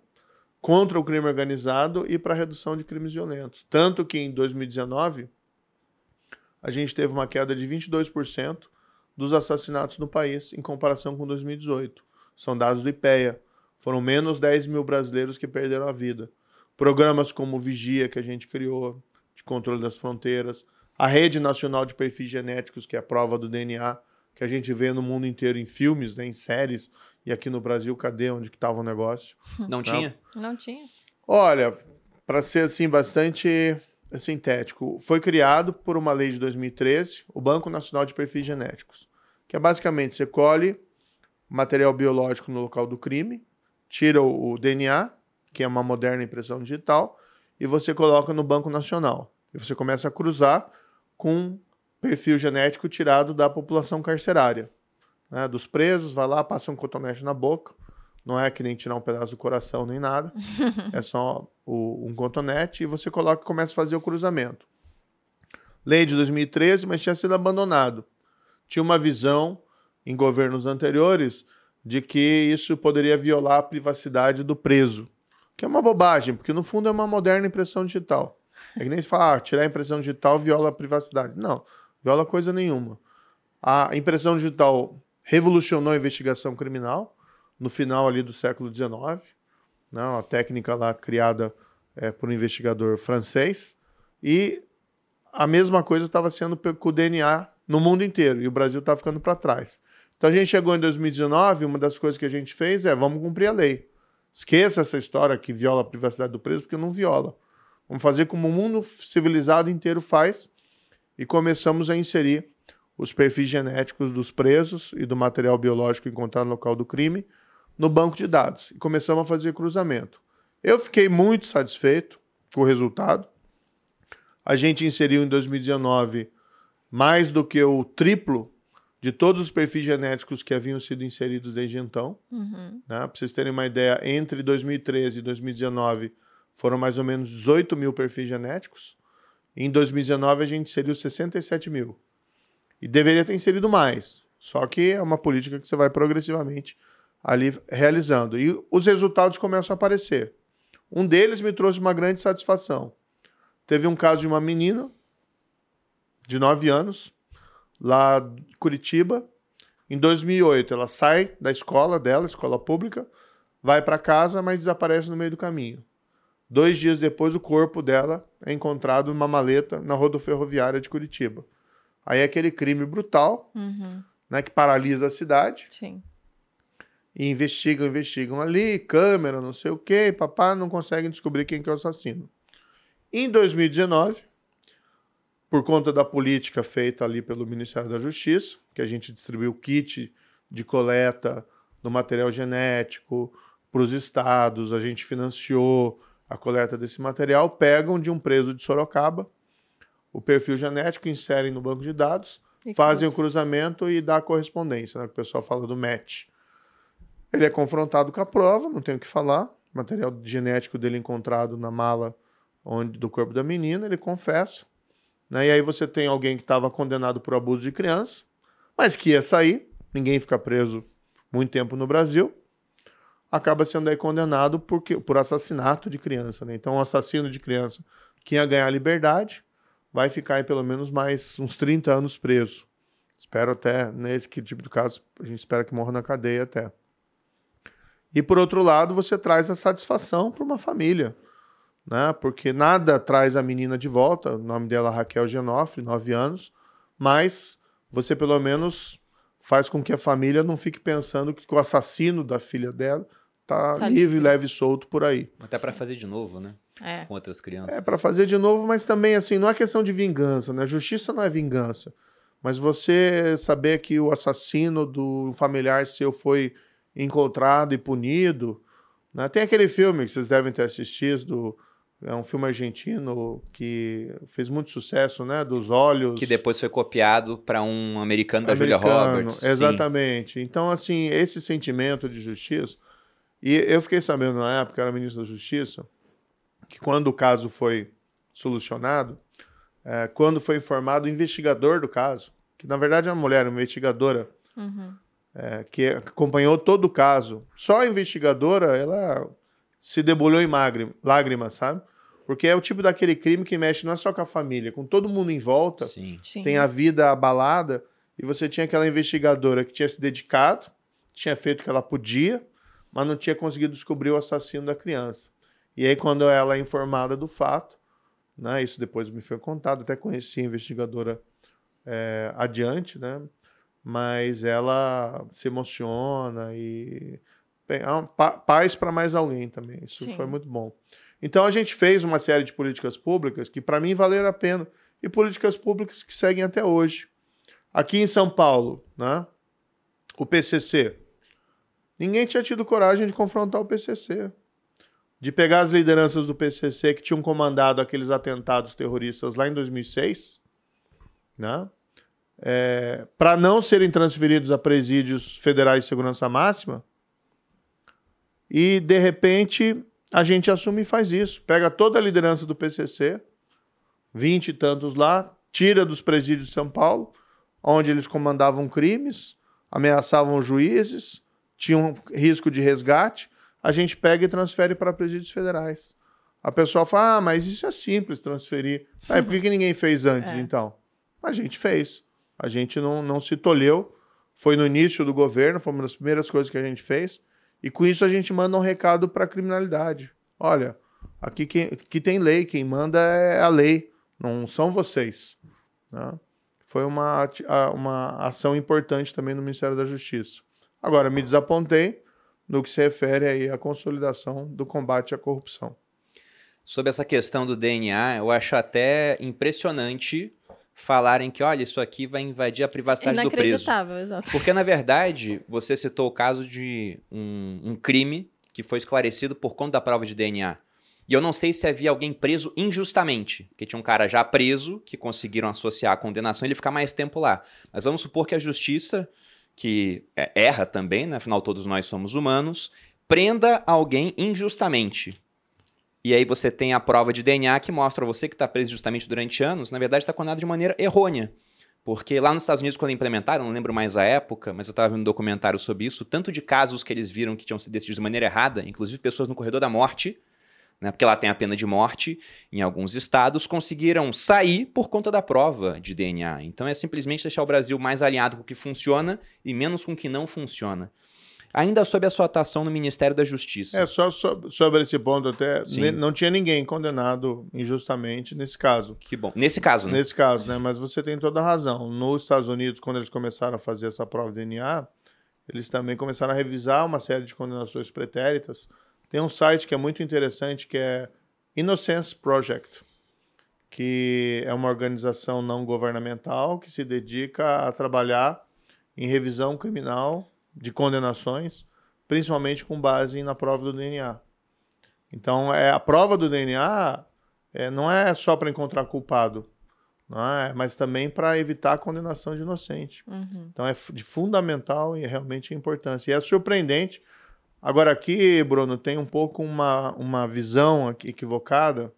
contra o crime organizado e para a redução de crimes violentos. Tanto que em 2019 a gente teve uma queda de 22% dos assassinatos no país em comparação com 2018. São dados do IPEA. Foram menos 10 mil brasileiros que perderam a vida. Programas como o Vigia, que a gente criou, de controle das fronteiras. A Rede Nacional de Perfis Genéticos, que é a prova do DNA, que a gente vê no mundo inteiro em filmes, né, em séries. E aqui no Brasil, cadê onde que estava o negócio? Não tinha? Não tinha. Olha, para ser assim bastante sintético, foi criado por uma lei de 2013, o Banco Nacional de Perfis Genéticos, que é basicamente você colhe material biológico no local do crime, tira o, o DNA, que é uma moderna impressão digital, e você coloca no Banco Nacional. E você começa a cruzar com perfil genético tirado da população carcerária, né, dos presos, vai lá, passa um cotonete na boca, não é que nem tirar um pedaço do coração nem nada, é só o, um cotonete e você coloca e começa a fazer o cruzamento. Lei de 2013, mas tinha sido abandonado. Tinha uma visão em governos anteriores de que isso poderia violar a privacidade do preso, que é uma bobagem, porque no fundo é uma moderna impressão digital. É que nem se fala, ah, tirar a impressão digital viola a privacidade. Não, viola coisa nenhuma. A impressão digital revolucionou a investigação criminal no final ali do século XIX, né, uma técnica lá criada é, por um investigador francês, e a mesma coisa estava sendo com o DNA no mundo inteiro, e o Brasil estava ficando para trás. Então a gente chegou em 2019, uma das coisas que a gente fez é vamos cumprir a lei. Esqueça essa história que viola a privacidade do preso, porque não viola. Vamos fazer como o mundo civilizado inteiro faz e começamos a inserir os perfis genéticos dos presos e do material biológico encontrado no local do crime no banco de dados e começamos a fazer cruzamento. Eu fiquei muito satisfeito com o resultado. A gente inseriu em 2019 mais do que o triplo de todos os perfis genéticos que haviam sido inseridos desde então. Uhum. Né? Para vocês terem uma ideia, entre 2013 e 2019 foram mais ou menos 18 mil perfis genéticos. Em 2019 a gente inseriu 67 mil. E deveria ter inserido mais. Só que é uma política que você vai progressivamente ali realizando. E os resultados começam a aparecer. Um deles me trouxe uma grande satisfação. Teve um caso de uma menina de 9 anos, lá de Curitiba. Em 2008, ela sai da escola dela, escola pública, vai para casa, mas desaparece no meio do caminho. Dois dias depois, o corpo dela é encontrado numa maleta na rodoferroviária de Curitiba. Aí é aquele crime brutal, uhum. né, que paralisa a cidade. Sim. E investigam, investigam ali, câmera, não sei o quê, papá não conseguem descobrir quem que é o assassino. Em 2019, por conta da política feita ali pelo Ministério da Justiça, que a gente distribuiu kit de coleta do material genético para os estados, a gente financiou a coleta desse material, pegam de um preso de Sorocaba o perfil genético, inserem no banco de dados, e fazem o cruzamento e dá a correspondência, né? o pessoal fala do match. Ele é confrontado com a prova, não tem o que falar. Material genético dele encontrado na mala onde, do corpo da menina, ele confessa. Né? E aí você tem alguém que estava condenado por abuso de criança, mas que ia sair, ninguém fica preso muito tempo no Brasil, acaba sendo aí condenado por, por assassinato de criança. Né? Então, um assassino de criança que ia ganhar liberdade, vai ficar aí pelo menos mais uns 30 anos preso. Espero até, nesse tipo de caso, a gente espera que morra na cadeia até. E por outro lado, você traz a satisfação para uma família, né? Porque nada traz a menina de volta. O nome dela é Raquel Genofre, 9 anos, mas você pelo menos faz com que a família não fique pensando que o assassino da filha dela tá, tá livre, leve e solto por aí. Até para fazer de novo, né? É. Com outras crianças. É para fazer de novo, mas também assim, não é questão de vingança, né? Justiça não é vingança. Mas você saber que o assassino do familiar seu foi encontrado e punido. Né? Tem aquele filme que vocês devem ter assistido, do, é um filme argentino que fez muito sucesso, né? Dos olhos. Que depois foi copiado para um americano da americano, Julia Roberts. Exatamente. Sim. Então, assim, esse sentimento de justiça. E eu fiquei sabendo na época, era ministro da Justiça, que quando o caso foi solucionado, é, quando foi informado o investigador do caso, que na verdade é uma mulher, uma investigadora, uhum é, que acompanhou todo o caso. Só a investigadora, ela se debulhou em lágrimas, sabe? Porque é o tipo daquele crime que mexe não é só com a família, com todo mundo em volta. Sim. Sim. Tem a vida abalada. E você tinha aquela investigadora que tinha se dedicado, tinha feito o que ela podia, mas não tinha conseguido descobrir o assassino da criança. E aí, quando ela é informada do fato, né, isso depois me foi contado, até conheci a investigadora é, adiante, né, mas ela se emociona e é uma paz para mais alguém também. Isso Sim. foi muito bom. Então a gente fez uma série de políticas públicas que para mim valeram a pena e políticas públicas que seguem até hoje. Aqui em São Paulo, né? O PCC. Ninguém tinha tido coragem de confrontar o PCC. De pegar as lideranças do PCC que tinham comandado aqueles atentados terroristas lá em 2006, né? É, para não serem transferidos a presídios federais de segurança máxima. E, de repente, a gente assume e faz isso. Pega toda a liderança do PCC, vinte e tantos lá, tira dos presídios de São Paulo, onde eles comandavam crimes, ameaçavam juízes, tinham risco de resgate, a gente pega e transfere para presídios federais. A pessoa fala, ah, mas isso é simples transferir. Ah, por que, que ninguém fez antes, é. então? A gente fez. A gente não, não se tolheu. Foi no início do governo, foi uma das primeiras coisas que a gente fez. E com isso a gente manda um recado para a criminalidade. Olha, aqui, quem, aqui tem lei, quem manda é a lei, não são vocês. Né? Foi uma, uma ação importante também no Ministério da Justiça. Agora, me desapontei no que se refere aí à consolidação do combate à corrupção. Sobre essa questão do DNA, eu acho até impressionante falarem que, olha, isso aqui vai invadir a privacidade do preso. Inacreditável, exato. Porque, na verdade, você citou o caso de um, um crime que foi esclarecido por conta da prova de DNA. E eu não sei se havia alguém preso injustamente, porque tinha um cara já preso que conseguiram associar a condenação e ele ficar mais tempo lá. Mas vamos supor que a justiça, que é, erra também, né? afinal todos nós somos humanos, prenda alguém injustamente. E aí você tem a prova de DNA que mostra você que está preso justamente durante anos, na verdade está condenado de maneira errônea. Porque lá nos Estados Unidos, quando implementaram, não lembro mais a época, mas eu estava vendo um documentário sobre isso, tanto de casos que eles viram que tinham sido decididos de maneira errada, inclusive pessoas no corredor da morte, né, porque lá tem a pena de morte em alguns estados, conseguiram sair por conta da prova de DNA. Então é simplesmente deixar o Brasil mais alinhado com o que funciona e menos com o que não funciona. Ainda sob a sua atuação no Ministério da Justiça. É, só sobre esse ponto até, não tinha ninguém condenado injustamente nesse caso. Que bom. Nesse caso, né? Nesse caso, né? Mas você tem toda a razão. Nos Estados Unidos, quando eles começaram a fazer essa prova de DNA, eles também começaram a revisar uma série de condenações pretéritas. Tem um site que é muito interessante, que é Innocence Project, que é uma organização não governamental que se dedica a trabalhar em revisão criminal de condenações, principalmente com base na prova do DNA. Então, é, a prova do DNA é, não é só para encontrar culpado, não é? mas também para evitar a condenação de inocente. Uhum. Então, é de fundamental e realmente importância. E é surpreendente. Agora, aqui, Bruno, tem um pouco uma, uma visão equivocada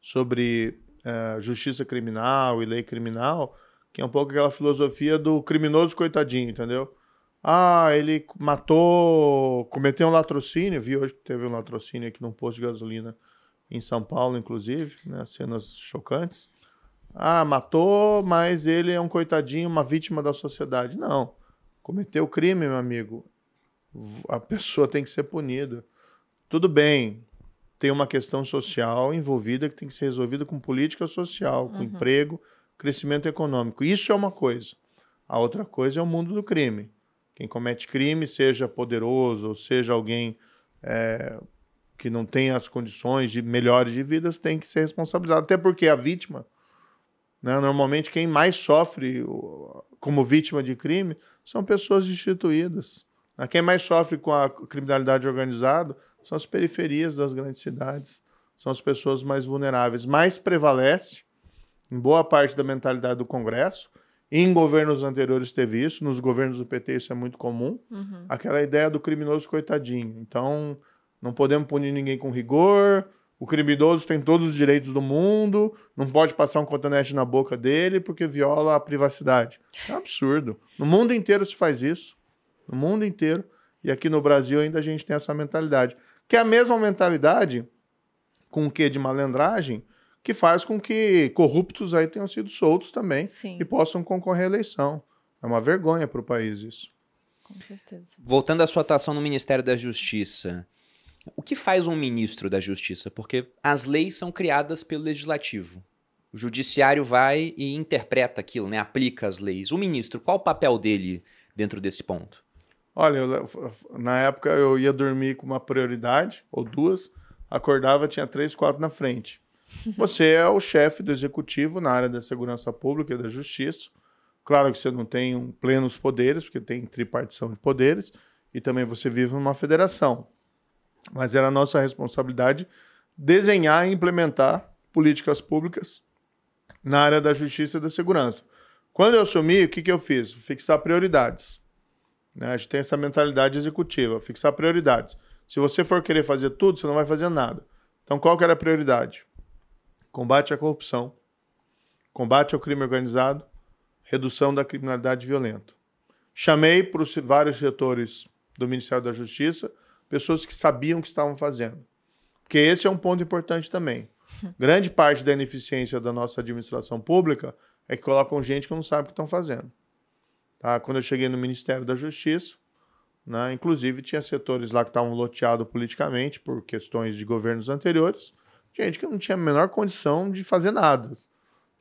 sobre é, justiça criminal e lei criminal, que é um pouco aquela filosofia do criminoso coitadinho, entendeu? Ah, ele matou, cometeu um latrocínio, vi hoje que teve um latrocínio aqui num posto de gasolina em São Paulo, inclusive, né, cenas chocantes. Ah, matou, mas ele é um coitadinho, uma vítima da sociedade. Não, cometeu crime, meu amigo. A pessoa tem que ser punida. Tudo bem, tem uma questão social envolvida que tem que ser resolvida com política social, com uhum. emprego, crescimento econômico. Isso é uma coisa. A outra coisa é o mundo do crime. Quem comete crime, seja poderoso, seja alguém é, que não tem as condições de melhores de vidas, tem que ser responsabilizado. Até porque a vítima, né, normalmente quem mais sofre como vítima de crime são pessoas destituídas. Né? Quem mais sofre com a criminalidade organizada são as periferias das grandes cidades, são as pessoas mais vulneráveis. Mais prevalece em boa parte da mentalidade do Congresso. Em governos anteriores teve isso, nos governos do PT isso é muito comum. Uhum. Aquela ideia do criminoso coitadinho. Então, não podemos punir ninguém com rigor. O criminoso tem todos os direitos do mundo, não pode passar um cotonete na boca dele porque viola a privacidade. É um absurdo. No mundo inteiro se faz isso. No mundo inteiro. E aqui no Brasil ainda a gente tem essa mentalidade. Que é a mesma mentalidade com o que de malandragem que faz com que corruptos aí tenham sido soltos também Sim. e possam concorrer à eleição. É uma vergonha para o país isso. Com certeza. Voltando à sua atuação no Ministério da Justiça, o que faz um ministro da Justiça? Porque as leis são criadas pelo Legislativo. O Judiciário vai e interpreta aquilo, né? aplica as leis. O ministro, qual o papel dele dentro desse ponto? Olha, eu, na época eu ia dormir com uma prioridade, ou duas, acordava, tinha três, quatro na frente. Você é o chefe do executivo na área da segurança pública e da justiça. Claro que você não tem um plenos poderes, porque tem tripartição de poderes, e também você vive numa federação. Mas era a nossa responsabilidade desenhar e implementar políticas públicas na área da justiça e da segurança. Quando eu assumi, o que, que eu fiz? Fixar prioridades. Né? A gente tem essa mentalidade executiva, fixar prioridades. Se você for querer fazer tudo, você não vai fazer nada. Então, qual que era a prioridade? Combate à corrupção, combate ao crime organizado, redução da criminalidade violenta. Chamei para os vários setores do Ministério da Justiça pessoas que sabiam o que estavam fazendo. Porque esse é um ponto importante também. Grande parte da ineficiência da nossa administração pública é que colocam gente que não sabe o que estão fazendo. Tá? Quando eu cheguei no Ministério da Justiça, né, inclusive tinha setores lá que estavam loteados politicamente por questões de governos anteriores, gente que não tinha a menor condição de fazer nada.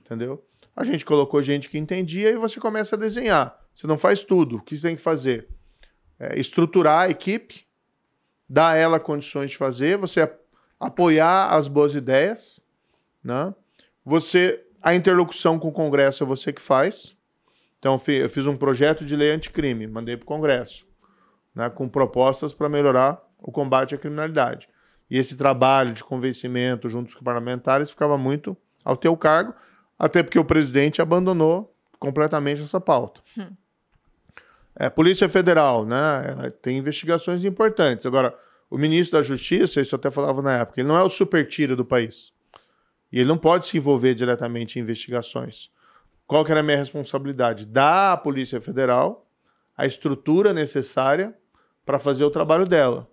Entendeu? A gente colocou gente que entendia e você começa a desenhar. Você não faz tudo. O que você tem que fazer? É estruturar a equipe, dar a ela condições de fazer, você apoiar as boas ideias, né? Você a interlocução com o Congresso é você que faz. Então eu fiz um projeto de lei anticrime, mandei para o Congresso, né, com propostas para melhorar o combate à criminalidade. E esse trabalho de convencimento junto com os parlamentares ficava muito ao teu cargo, até porque o presidente abandonou completamente essa pauta. Hum. É, Polícia Federal, né? tem investigações importantes. Agora, o ministro da Justiça, isso eu até falava na época, ele não é o super tira do país. E ele não pode se envolver diretamente em investigações. Qual que era a minha responsabilidade? Dar à Polícia Federal a estrutura necessária para fazer o trabalho dela.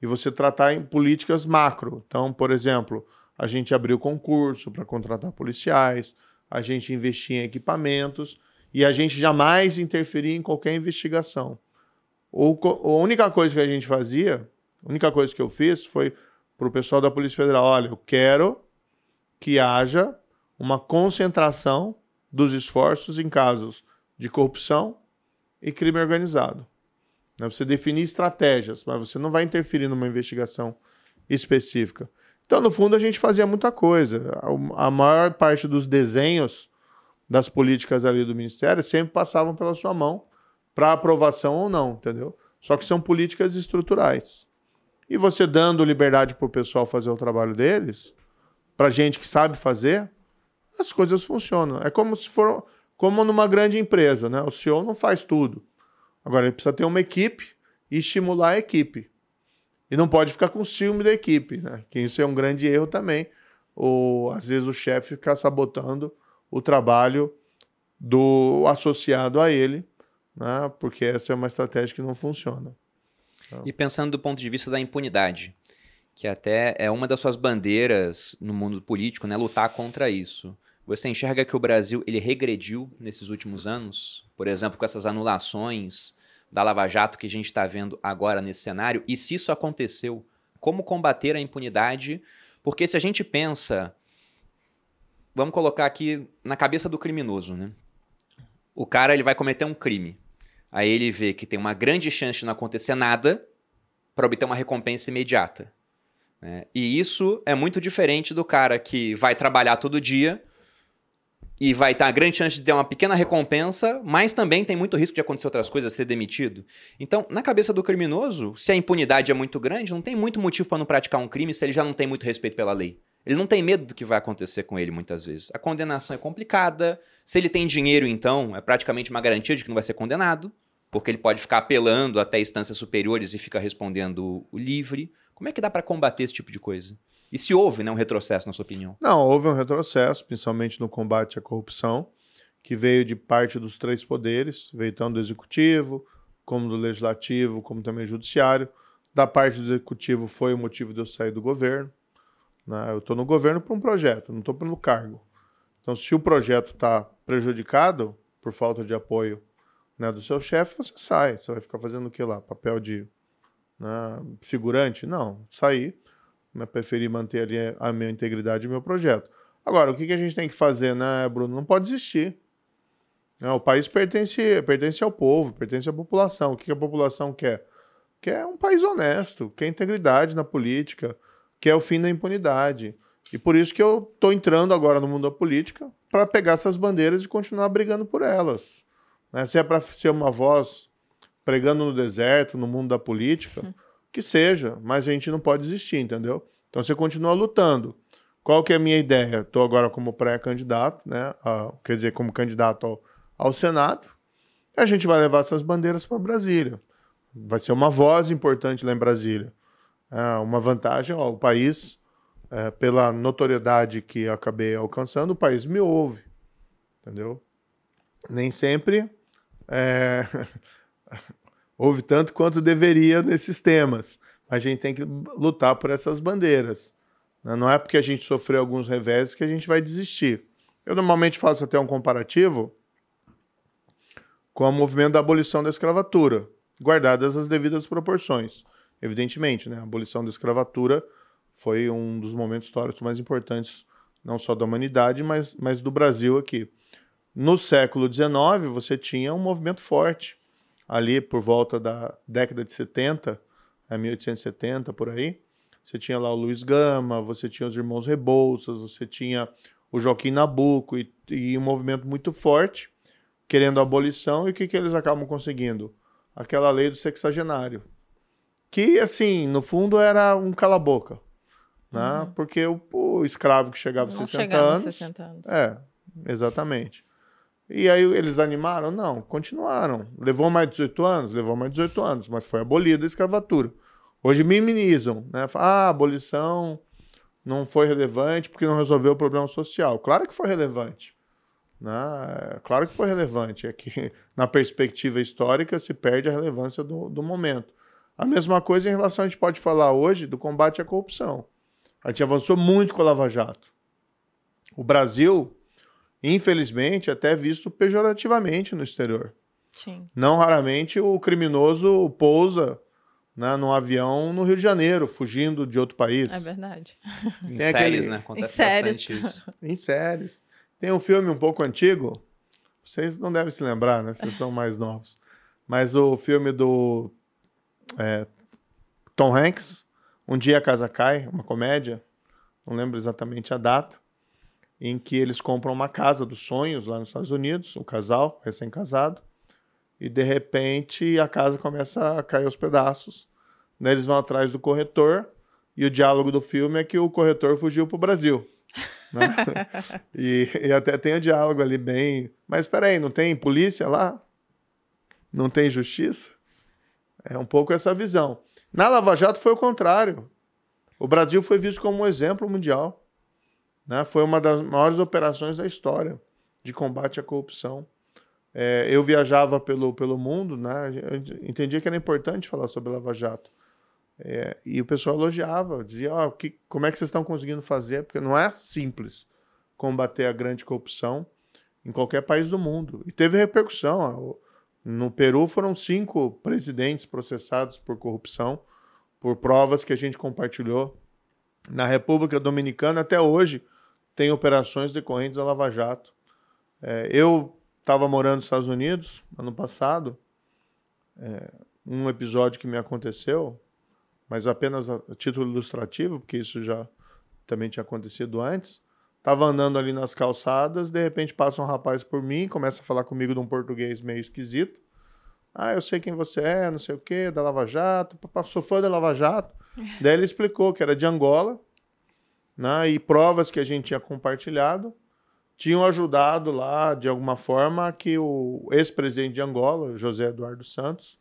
E você tratar em políticas macro. Então, por exemplo, a gente abriu concurso para contratar policiais, a gente investia em equipamentos e a gente jamais interferia em qualquer investigação. Ou, a única coisa que a gente fazia, a única coisa que eu fiz foi para o pessoal da Polícia Federal: olha, eu quero que haja uma concentração dos esforços em casos de corrupção e crime organizado. Né, você definir estratégias, mas você não vai interferir numa investigação específica. Então, no fundo, a gente fazia muita coisa. A maior parte dos desenhos das políticas ali do Ministério sempre passavam pela sua mão para aprovação ou não, entendeu? Só que são políticas estruturais. E você dando liberdade para o pessoal fazer o trabalho deles, para gente que sabe fazer, as coisas funcionam. É como se for como numa grande empresa, né? O CEO não faz tudo. Agora ele precisa ter uma equipe e estimular a equipe. E não pode ficar com ciúme da equipe, né? Que isso é um grande erro também. Ou às vezes o chefe ficar sabotando o trabalho do associado a ele, né? Porque essa é uma estratégia que não funciona. Então... E pensando do ponto de vista da impunidade, que até é uma das suas bandeiras no mundo político, né, lutar contra isso. Você enxerga que o Brasil ele regrediu nesses últimos anos, por exemplo, com essas anulações da Lava Jato que a gente está vendo agora nesse cenário? E se isso aconteceu, como combater a impunidade? Porque se a gente pensa, vamos colocar aqui na cabeça do criminoso, né? O cara ele vai cometer um crime, aí ele vê que tem uma grande chance de não acontecer nada para obter uma recompensa imediata. Né? E isso é muito diferente do cara que vai trabalhar todo dia e vai ter a grande chance de ter uma pequena recompensa, mas também tem muito risco de acontecer outras coisas, ser demitido. Então, na cabeça do criminoso, se a impunidade é muito grande, não tem muito motivo para não praticar um crime se ele já não tem muito respeito pela lei. Ele não tem medo do que vai acontecer com ele muitas vezes. A condenação é complicada. Se ele tem dinheiro, então, é praticamente uma garantia de que não vai ser condenado, porque ele pode ficar apelando até instâncias superiores e fica respondendo o livre. Como é que dá para combater esse tipo de coisa? E se houve né, um retrocesso, na sua opinião? Não, houve um retrocesso, principalmente no combate à corrupção, que veio de parte dos três poderes, veio tanto do executivo, como do legislativo, como também do judiciário. Da parte do executivo foi o motivo de eu sair do governo. Né? Eu estou no governo por um projeto, não estou pelo cargo. Então, se o projeto está prejudicado por falta de apoio né, do seu chefe, você sai. Você vai ficar fazendo o que lá? Papel de né? Não, sair. Mas preferi manter ali a minha integridade e o meu projeto. Agora, o que, que a gente tem que fazer, né, Bruno? Não pode desistir. Não, o país pertence, pertence ao povo, pertence à população. O que, que a população quer? Quer um país honesto, quer integridade na política, quer o fim da impunidade. E por isso que eu estou entrando agora no mundo da política para pegar essas bandeiras e continuar brigando por elas. Né? Se é para ser uma voz pregando no deserto, no mundo da política, uhum. que seja, mas a gente não pode desistir, entendeu? Então você continua lutando. Qual que é a minha ideia? Estou agora como pré-candidato, né? A, quer dizer, como candidato ao, ao Senado. A gente vai levar essas bandeiras para Brasília. Vai ser uma voz importante lá em Brasília. É uma vantagem, ó, o país, é, pela notoriedade que acabei alcançando, o país me ouve. Entendeu? Nem sempre é, houve tanto quanto deveria nesses temas. A gente tem que lutar por essas bandeiras. Né? Não é porque a gente sofreu alguns revés que a gente vai desistir. Eu normalmente faço até um comparativo com o movimento da abolição da escravatura, guardadas as devidas proporções. Evidentemente, né? a abolição da escravatura foi um dos momentos históricos mais importantes, não só da humanidade, mas, mas do Brasil aqui. No século XIX, você tinha um movimento forte. Ali, por volta da década de 70, 1870, por aí, você tinha lá o Luiz Gama, você tinha os irmãos Rebouças, você tinha o Joaquim Nabuco e, e um movimento muito forte querendo a abolição. E o que, que eles acabam conseguindo? Aquela lei do sexagenário. Que, assim, no fundo era um cala-boca. Né? Uhum. Porque o, o, escravo que chegava aos 60 anos. 60 anos. É, exatamente. E aí eles animaram? Não, continuaram. Levou mais 18 anos? Levou mais 18 anos, mas foi abolida a escravatura. Hoje minimizam, né? Ah, a abolição não foi relevante porque não resolveu o problema social. Claro que foi relevante. Né? Claro que foi relevante. É que, na perspectiva histórica, se perde a relevância do, do momento. A mesma coisa em relação, a gente pode falar hoje do combate à corrupção. A gente avançou muito com a Lava Jato. O Brasil infelizmente, até visto pejorativamente no exterior. Sim. Não raramente o criminoso pousa né, num avião no Rio de Janeiro, fugindo de outro país. É verdade. Em Tem séries, aquele... né? Acontece em séries. isso. Em séries. Tem um filme um pouco antigo, vocês não devem se lembrar, né? Vocês são mais novos. Mas o filme do é, Tom Hanks, Um Dia a Casa Cai, uma comédia, não lembro exatamente a data em que eles compram uma casa dos sonhos lá nos Estados Unidos, o casal, recém-casado, e de repente a casa começa a cair aos pedaços. Né? Eles vão atrás do corretor, e o diálogo do filme é que o corretor fugiu para o Brasil. Né? e, e, até tem o diálogo ali bem. Mas espera aí, não tem polícia lá? Não tem justiça? É um pouco essa visão. Na Lava Jato foi o contrário. O Brasil foi visto como um exemplo mundial. Né? Foi uma das maiores operações da história de combate à corrupção. É, eu viajava pelo, pelo mundo, né? Eu entendia que era importante falar sobre Lava Jato. É, e o pessoal elogiava, dizia: oh, que, como é que vocês estão conseguindo fazer? Porque não é simples combater a grande corrupção em qualquer país do mundo. E teve repercussão. No Peru foram cinco presidentes processados por corrupção, por provas que a gente compartilhou. Na República Dominicana, até hoje, tem operações decorrentes da Lava Jato. É, eu estava morando nos Estados Unidos ano passado, é, um episódio que me aconteceu, mas apenas a título ilustrativo, porque isso já também tinha acontecido antes. Estava andando ali nas calçadas, de repente passa um rapaz por mim, começa a falar comigo de um português meio esquisito. Ah, eu sei quem você é, não sei o quê, da Lava Jato. Sou fã da Lava Jato. Daí ele explicou que era de Angola, né, e provas que a gente tinha compartilhado tinham ajudado lá, de alguma forma, que o ex-presidente de Angola, José Eduardo Santos,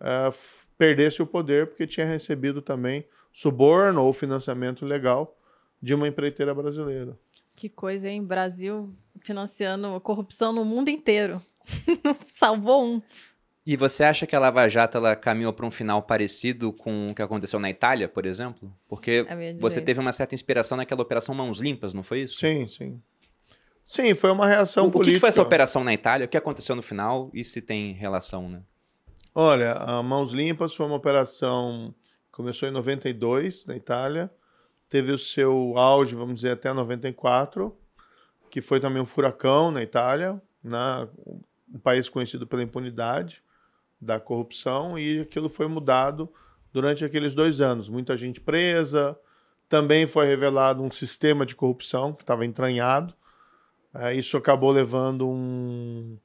é, perdesse o poder porque tinha recebido também suborno ou financiamento legal de uma empreiteira brasileira. Que coisa, hein? Brasil financiando corrupção no mundo inteiro. Salvou um. E você acha que a Lava Jato ela caminhou para um final parecido com o que aconteceu na Itália, por exemplo? Porque você teve uma certa inspiração naquela operação Mãos Limpas, não foi isso? Sim, sim. Sim, foi uma reação o, política. O que foi essa operação na Itália? O que aconteceu no final e se tem relação, né? Olha, a Mãos Limpas foi uma operação começou em 92 na Itália, teve o seu auge, vamos dizer, até 94, que foi também um furacão na Itália, né? um país conhecido pela impunidade da corrupção, e aquilo foi mudado durante aqueles dois anos. Muita gente presa, também foi revelado um sistema de corrupção que estava entranhado. É, isso acabou levando um,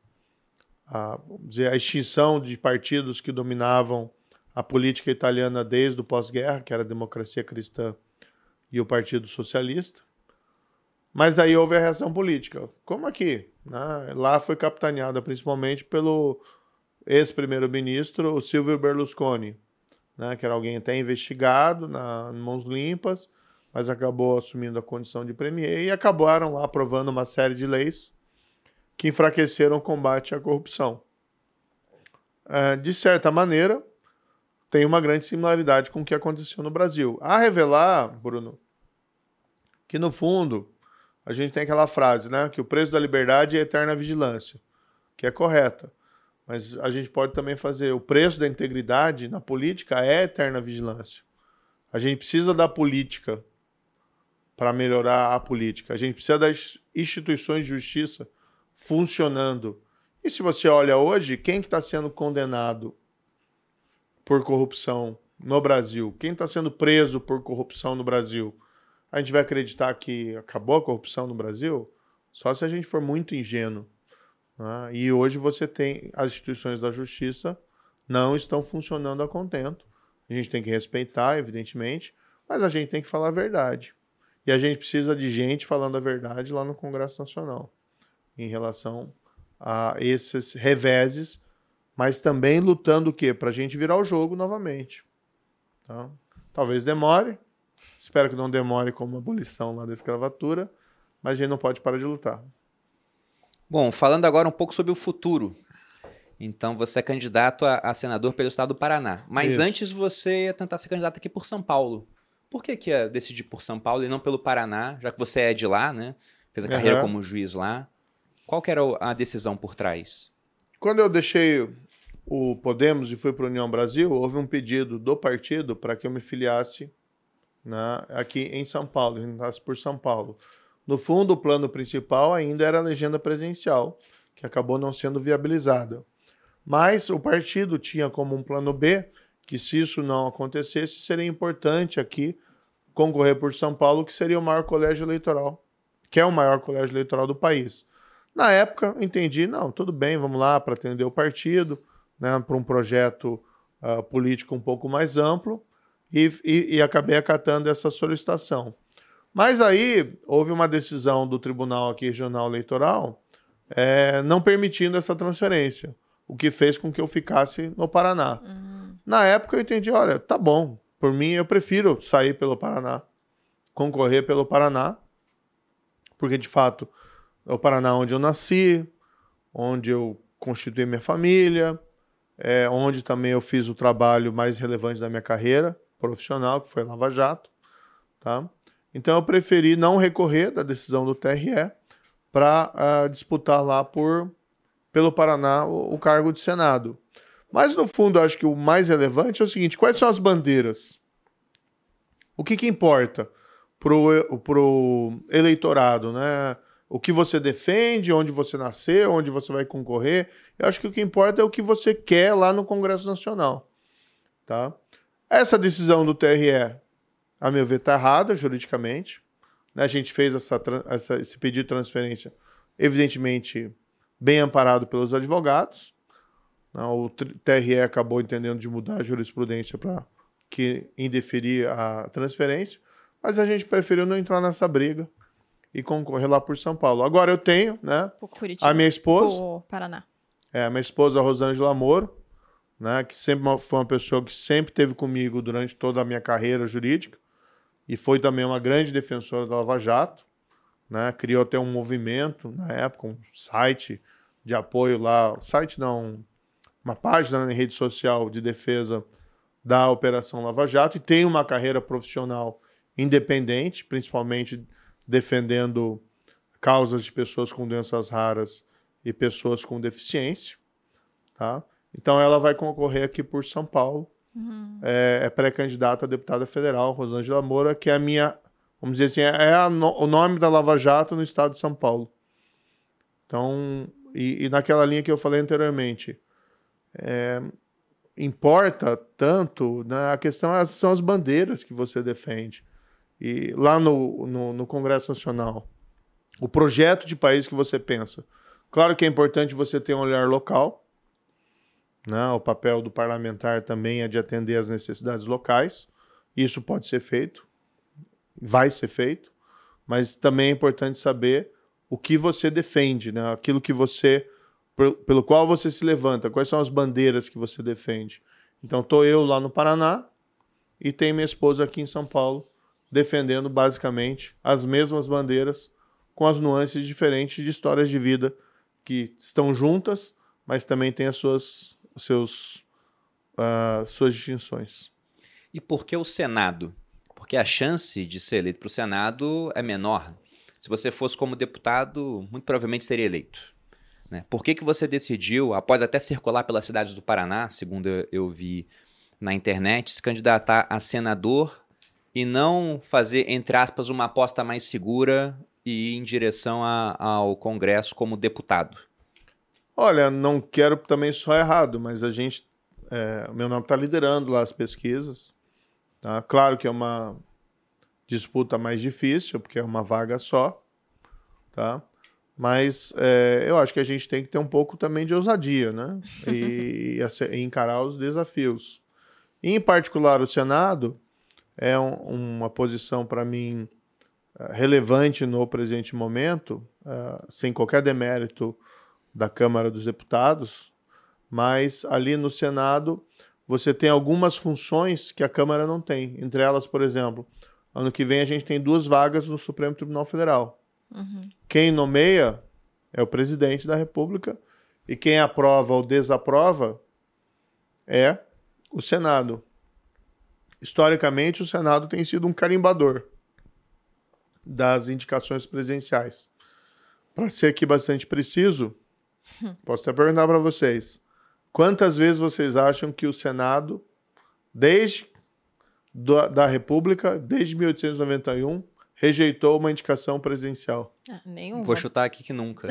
a, dizer, a extinção de partidos que dominavam a política italiana desde o pós-guerra, que era a democracia cristã e o Partido Socialista. Mas aí houve a reação política. Como aqui? Né? Lá foi capitaneada principalmente pelo ex-primeiro-ministro Silvio Berlusconi, né, que era alguém até investigado, na mãos limpas, mas acabou assumindo a condição de premier e acabaram lá aprovando uma série de leis que enfraqueceram o combate à corrupção. É, de certa maneira, tem uma grande similaridade com o que aconteceu no Brasil. A revelar, Bruno, que no fundo a gente tem aquela frase, né, que o preço da liberdade é eterna vigilância, que é correta. Mas a gente pode também fazer o preço da integridade na política é eterna vigilância. A gente precisa da política para melhorar a política. A gente precisa das instituições de justiça funcionando. E se você olha hoje, quem que está sendo condenado por corrupção no Brasil? Quem está sendo preso por corrupção no Brasil? A gente vai acreditar que acabou a corrupção no Brasil? Só se a gente for muito ingênuo. Né? E hoje você tem as instituições da justiça não estão funcionando a contento. A gente tem que respeitar, evidentemente, mas a gente tem que falar a verdade. E a gente precisa de gente falando a verdade lá no Congresso Nacional em relação a esses reveses, mas também lutando o quê? Para a gente virar o jogo novamente. Tá? Talvez demore, espero que não demore como a abolição lá da escravatura, mas a gente não pode parar de lutar. Bom, falando agora um pouco sobre o futuro. Então, você é candidato a, a senador pelo estado do Paraná. Mas Isso. antes você ia tentar ser candidato aqui por São Paulo. Por que, que ia decidir por São Paulo e não pelo Paraná, já que você é de lá, né? Fez a uhum. carreira como juiz lá. Qual que era a decisão por trás? Quando eu deixei o Podemos e fui para a União Brasil, houve um pedido do partido para que eu me filiasse né, aqui em São Paulo, por São Paulo. No fundo, o plano principal ainda era a legenda presidencial, que acabou não sendo viabilizada. Mas o partido tinha como um plano B que, se isso não acontecesse, seria importante aqui concorrer por São Paulo, que seria o maior colégio eleitoral, que é o maior colégio eleitoral do país. Na época, entendi, não, tudo bem, vamos lá para atender o partido, né, para um projeto uh, político um pouco mais amplo, e, e, e acabei acatando essa solicitação. Mas aí houve uma decisão do Tribunal aqui Regional Eleitoral é, não permitindo essa transferência, o que fez com que eu ficasse no Paraná. Uhum. Na época eu entendi, olha, tá bom, por mim eu prefiro sair pelo Paraná, concorrer pelo Paraná, porque de fato é o Paraná onde eu nasci, onde eu constituí minha família, é onde também eu fiz o trabalho mais relevante da minha carreira profissional, que foi Lava Jato, tá? Então eu preferi não recorrer da decisão do TRE para uh, ah, disputar lá por pelo Paraná o, o, cargo de Senado. Mas no fundo, acho que o mais relevante é o seguinte: quais são as bandeiras? O que, que importa para o eleitorado, né? O que você defende, onde você nasceu, onde você vai concorrer. Eu acho que o que importa é o que você quer lá no Congresso Nacional. Tá? Essa decisão do TRE a meu ver, está errada juridicamente. Né? A gente fez essa, essa, esse pedido de transferência, evidentemente, bem amparado pelos advogados. Né? O TRE acabou entendendo de mudar a jurisprudência para que indeferir a transferência, mas a gente preferiu não entrar nessa briga e concorrer lá por São Paulo. Agora eu tenho, né? a minha esposa. Paraná. É, a minha esposa, a Rosângela Moro, né? Que sempre foi uma pessoa que sempre teve comigo durante toda a minha carreira jurídica e foi também uma grande defensora da Lava Jato, né? Criou até um movimento na época, um site de apoio lá, site não, uma página na rede social de defesa da Operação Lava Jato e tem uma carreira profissional independente, principalmente defendendo causas de pessoas com doenças raras e pessoas com deficiência, tá? Então ela vai concorrer aqui por São Paulo. Uhum. É, é pré-candidata a deputada federal, Rosângela Moura, que é a minha, vamos dizer assim, é no- o nome da Lava Jato no estado de São Paulo. Então, e, e naquela linha que eu falei anteriormente, é, importa tanto, né, a questão é- são as bandeiras que você defende. E lá no, no, no Congresso Nacional, o projeto de país que você pensa. Claro que é importante você ter um olhar local, né? O papel do parlamentar também é de atender às necessidades locais. Isso pode ser feito, vai ser feito, mas também é importante saber o que você defende, né? Aquilo que você pel- pelo qual você se levanta, quais são as bandeiras que você defende. Então, estou eu lá no Paraná e tem minha esposa aqui em São Paulo defendendo basicamente as mesmas bandeiras com as nuances diferentes de histórias de vida que estão juntas, mas também têm as suas, seus, ah, suas distinções. E por que o Senado? Porque a chance de ser eleito para o Senado é menor. Se você fosse como deputado, muito provavelmente seria eleito. Né? Por que, que você decidiu, após até circular pelas cidades do Paraná, segundo eu- eu vi na internet, se candidatar a senador e não fazer, entre aspas, uma aposta mais segura e ir em direção a- ao Congresso como deputado? Olha, não quero também só errado, mas a gente. é, o meu nome está liderando lá as pesquisas. Tá? Claro que é uma disputa mais difícil, porque é uma vaga só. Tá? Mas é, eu acho que a gente tem que ter um pouco também de ousadia, né? E, e encarar os desafios. Em particular, o Senado é um- uma posição, para mim, eh, relevante no presente momento, eh, sem qualquer demérito da Câmara dos Deputados, mas ali no Senado você tem algumas funções que a Câmara não tem. Entre elas, por exemplo, ano que vem a gente tem duas vagas no Supremo Tribunal Federal. Quem nomeia é o presidente da República e quem aprova ou desaprova é o Senado. Historicamente, o Senado tem sido um carimbador das indicações presidenciais. Para ser aqui bastante preciso, posso até perguntar para vocês: quantas vezes vocês acham que o Senado, desde do- da República, desde 1891, rejeitou uma indicação presidencial? Ah, nenhum. Vou chutar aqui que nunca.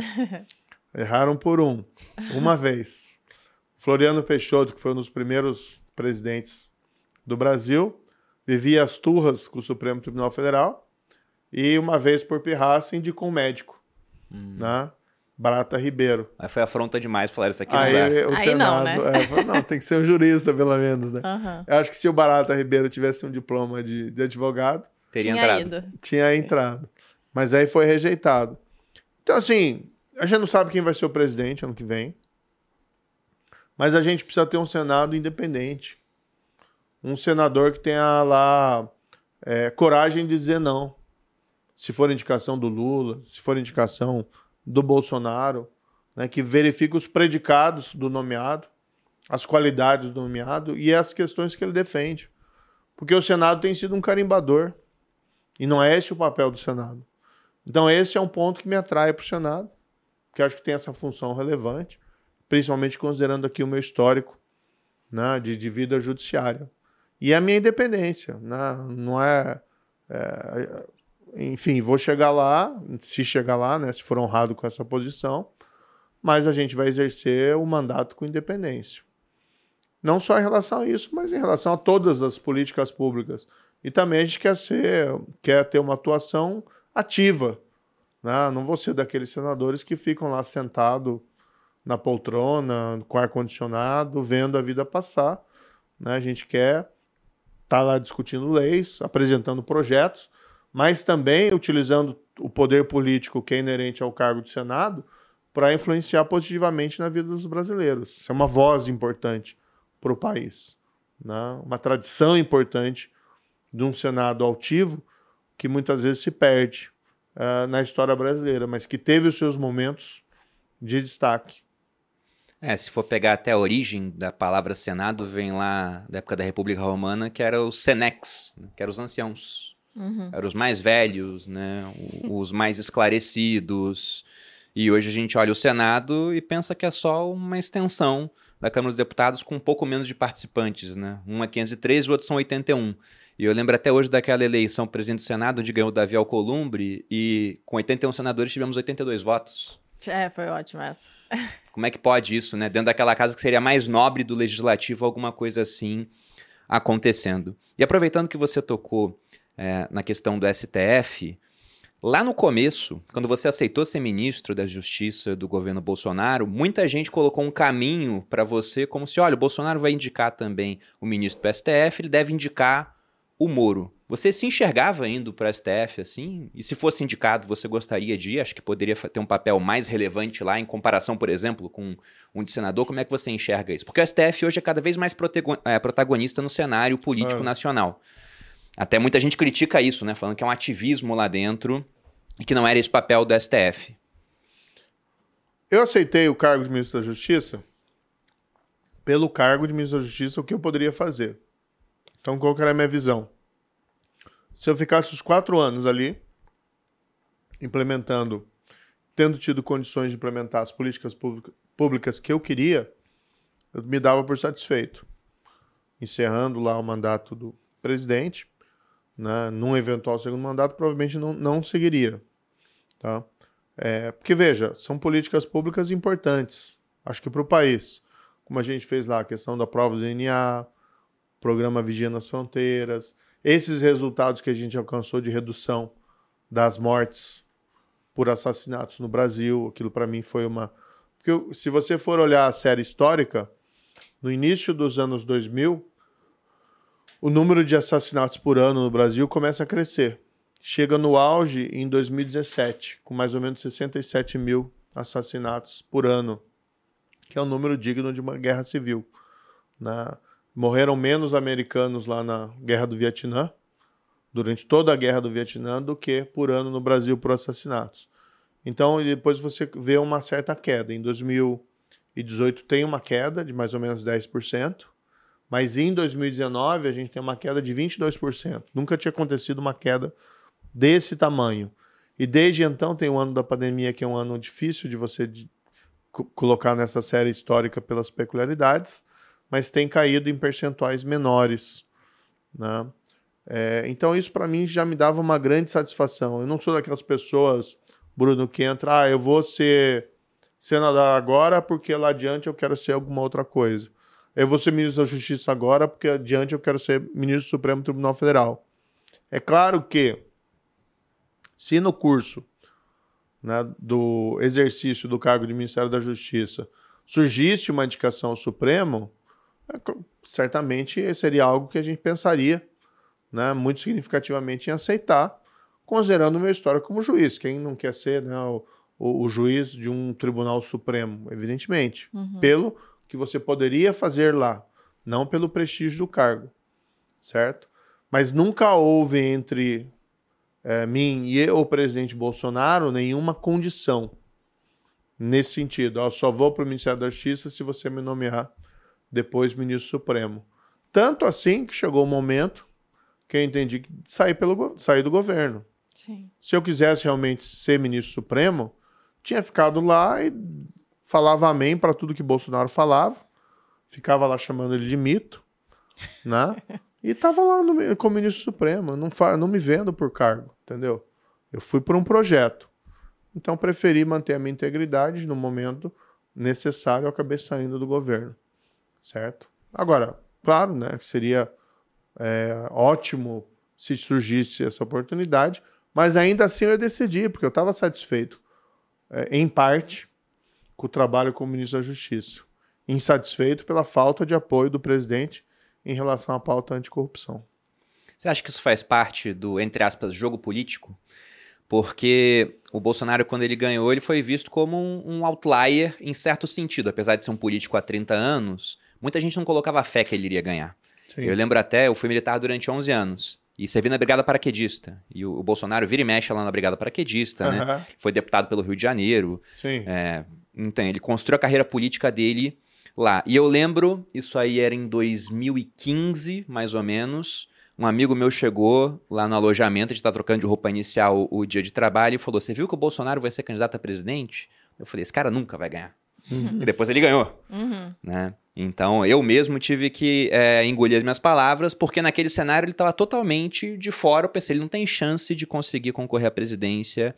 Erraram por um, uma vez. Floriano Peixoto, que foi um dos primeiros presidentes do Brasil, vivia as turras com o Supremo Tribunal Federal e uma vez por pirraça indicou um médico, né? Barata Ribeiro. Aí foi afronta demais falar isso aqui não dá. Aí o Aí não, Senado, né? é, falou, não, tem que ser um jurista pelo menos, né? Aham. Eu acho que se o Barata Ribeiro tivesse um diploma de, de advogado, Teria Tinha entrado. ido. tinha entrado. Mas aí foi rejeitado. Então, assim, a gente não sabe quem vai ser o presidente ano que vem. Mas a gente precisa ter um Senado independente. Um senador que tenha lá é, coragem de dizer não. Se for indicação do Lula, se for indicação do Bolsonaro, né, que verifique os predicados do nomeado, as qualidades do nomeado e as questões que ele defende. Porque o Senado tem sido um carimbador. E não é esse o papel do Senado. Então, esse é um ponto que me atrai para o Senado, que acho que tem essa função relevante, principalmente considerando aqui o meu histórico né, de, de vida judiciária. E a minha independência. Né? Não é, é, Enfim, vou chegar lá, se chegar lá, né, se for honrado com essa posição, mas a gente vai exercer o mandato com independência. Não só em relação a isso, mas em relação a todas as políticas públicas. E também a gente quer ser, quer ter uma atuação ativa. Né? Não vou ser daqueles senadores que ficam lá sentado na poltrona, com ar-condicionado, vendo a vida passar. Né? A gente quer estar tá lá discutindo leis, apresentando projetos, mas também utilizando o poder político que é inerente ao cargo do Senado para influenciar positivamente na vida dos brasileiros. Isso é uma voz importante para o país. Né? Uma tradição importante de um Senado altivo que muitas vezes se perde uh, na história brasileira, mas que teve os seus momentos de destaque. É, se for pegar até a origem da palavra Senado, vem lá da época da República Romana, que era o Senex, né, que eram os anciãos. Uhum. Eram os mais velhos, né? Os mais esclarecidos. E hoje a gente olha o Senado e pensa que é só uma extensão da Câmara dos Deputados com um pouco menos de participantes, né? Um é 513 e o outro são 81. E eu lembro até hoje daquela eleição presidente do Senado, onde ganhou o Davi Alcolumbre, e com 81 senadores tivemos 82 votos. É, foi ótimo essa. Como é que pode isso, né? Dentro daquela casa que seria mais nobre do legislativo, alguma coisa assim acontecendo. E aproveitando que você tocou é, na questão do STF, lá no começo, quando você aceitou ser ministro da Justiça do governo Bolsonaro, muita gente colocou um caminho para você, como se, olha, o Bolsonaro vai indicar também o ministro para o STF, ele deve indicar o Moro. Você se enxergava indo para o STF assim? E se fosse indicado, você gostaria de ir? Acho que poderia ter um papel mais relevante lá em comparação, por exemplo, com um de senador. Como é que você enxerga isso? Porque o STF hoje é cada vez mais é, protagonista no cenário político Ah. nacional. Até muita gente critica isso, né? Falando que é um ativismo lá dentro e que não era esse papel do STF. Eu aceitei o cargo de ministro da Justiça pelo cargo de ministro da Justiça, o que eu poderia fazer. Então, qual era a minha visão? Se eu ficasse os quatro anos ali, implementando, tendo tido condições de implementar as políticas pública- públicas que eu queria, eu me dava por satisfeito. Encerrando lá o mandato do presidente, né, num eventual segundo mandato, provavelmente não, não seguiria. Tá? É, porque, veja, são políticas públicas importantes, acho que para o país. Como a gente fez lá, a questão da prova do DNA, programa Vigia nas Fronteiras, esses resultados que a gente alcançou de redução das mortes por assassinatos no Brasil, aquilo para mim foi uma. Porque se você for olhar a série histórica, no início dos anos 2000, o número de assassinatos por ano no Brasil começa a crescer chega no auge em 2017, com mais ou menos 67 mil assassinatos por ano, que é um número digno de uma guerra civil. né? Morreram menos americanos lá na Guerra do Vietnã, durante toda a Guerra do Vietnã, do que por ano no Brasil por assassinatos. Então, depois você vê uma certa queda. Em 2018 tem uma queda de mais ou menos 10%, mas em 2019 a gente tem uma queda de 22%. Nunca tinha acontecido uma queda desse tamanho. E desde então tem o ano da pandemia, que é um ano difícil de você de- co- colocar nessa série histórica pelas peculiaridades, mas tem caído em percentuais menores. Né? É, então isso para mim já me dava uma grande satisfação. Eu não sou daquelas pessoas, Bruno, que entra, ah, eu vou ser senador agora porque lá adiante eu quero ser alguma outra coisa. Eu vou ser ministro da Justiça agora porque adiante eu quero ser ministro do Supremo Tribunal Federal. É claro que se no curso né, do exercício do cargo de Ministério da Justiça surgisse uma indicação ao Supremo, é, certamente seria algo que a gente pensaria né, muito significativamente em aceitar, considerando o meu histórico como juiz. Quem não quer ser né, o, o- o juiz de um Tribunal Supremo, evidentemente, pelo que você poderia fazer lá, não pelo prestígio do cargo, certo? Mas nunca houve entre eh, mim e o presidente Bolsonaro nenhuma condição nesse sentido. Eu só vou para o Ministério da Justiça se você me nomear depois ministro supremo. Tanto assim que chegou o momento que eu entendi que sair, pelo, sair do governo. Sim. Se eu quisesse realmente ser ministro supremo, tinha ficado lá e falava amém para tudo que Bolsonaro falava, ficava lá chamando ele de mito, né? E tava lá no, como ministro supremo, não, não me vendo por cargo, entendeu? Eu fui por um projeto. Então preferi manter a minha integridade no momento necessário, eu acabei saindo do governo, certo? Agora, claro, né, seria é, ótimo se surgisse essa oportunidade, mas ainda assim eu decidi, porque eu estava satisfeito, é, em parte, com o trabalho como ministro da Justiça. Insatisfeito pela falta de apoio do presidente em relação à pauta anticorrupção. Você acha que isso faz parte do, entre aspas, jogo político? Porque o Bolsonaro, quando ele ganhou, ele foi visto como um, um outlier em certo sentido. Apesar de ser um político há 30 anos, muita gente não colocava fé que ele iria ganhar. Sim. Eu lembro até, eu fui militar durante 11 anos. E servi na Brigada Paraquedista. E o, Bolsonaro vira e mexe lá na Brigada Paraquedista, né? Aham, Foi deputado pelo Rio de Janeiro. Sim. É, então, ele construiu a carreira política dele lá. E eu lembro, isso aí era em 2015, mais ou menos, um amigo meu chegou lá no alojamento, a gente tá trocando de roupa inicial o, o dia de trabalho e falou: Você viu que o Bolsonaro vai ser candidato a presidente? Eu falei: Esse cara nunca vai ganhar. E depois ele ganhou. Uhum. né? Então eu mesmo tive que é, engolir as minhas palavras, porque naquele cenário ele estava totalmente de fora. Eu pensei, ele não tem chance de conseguir concorrer à presidência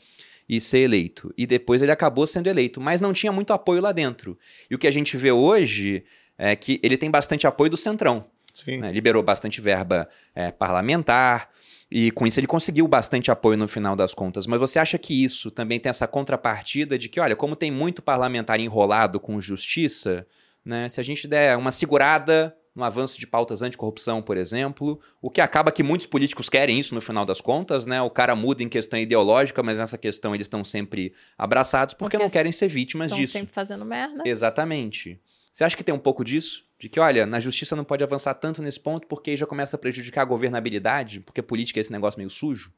e ser eleito. E depois ele acabou sendo eleito, mas não tinha muito apoio lá dentro. E o que a gente vê hoje é que ele tem bastante apoio do Centrão. Sim. né? Liberou bastante verba é, parlamentar. E com isso ele conseguiu bastante apoio no final das contas. Mas você acha que isso também tem essa contrapartida de que, olha, como tem muito parlamentar enrolado com justiça, né? Se a gente der uma segurada no avanço de pautas anticorrupção, por exemplo, o que acaba que muitos políticos querem isso no final das contas, né? O cara muda em questão ideológica, mas nessa questão eles estão sempre abraçados porque, Porque não querem ser vítimas Estão disso. sempre fazendo merda. Exatamente. Você acha que tem um pouco disso? De que, olha, na justiça não pode avançar tanto nesse ponto porque aí já começa a prejudicar a governabilidade, porque política é esse negócio meio sujo?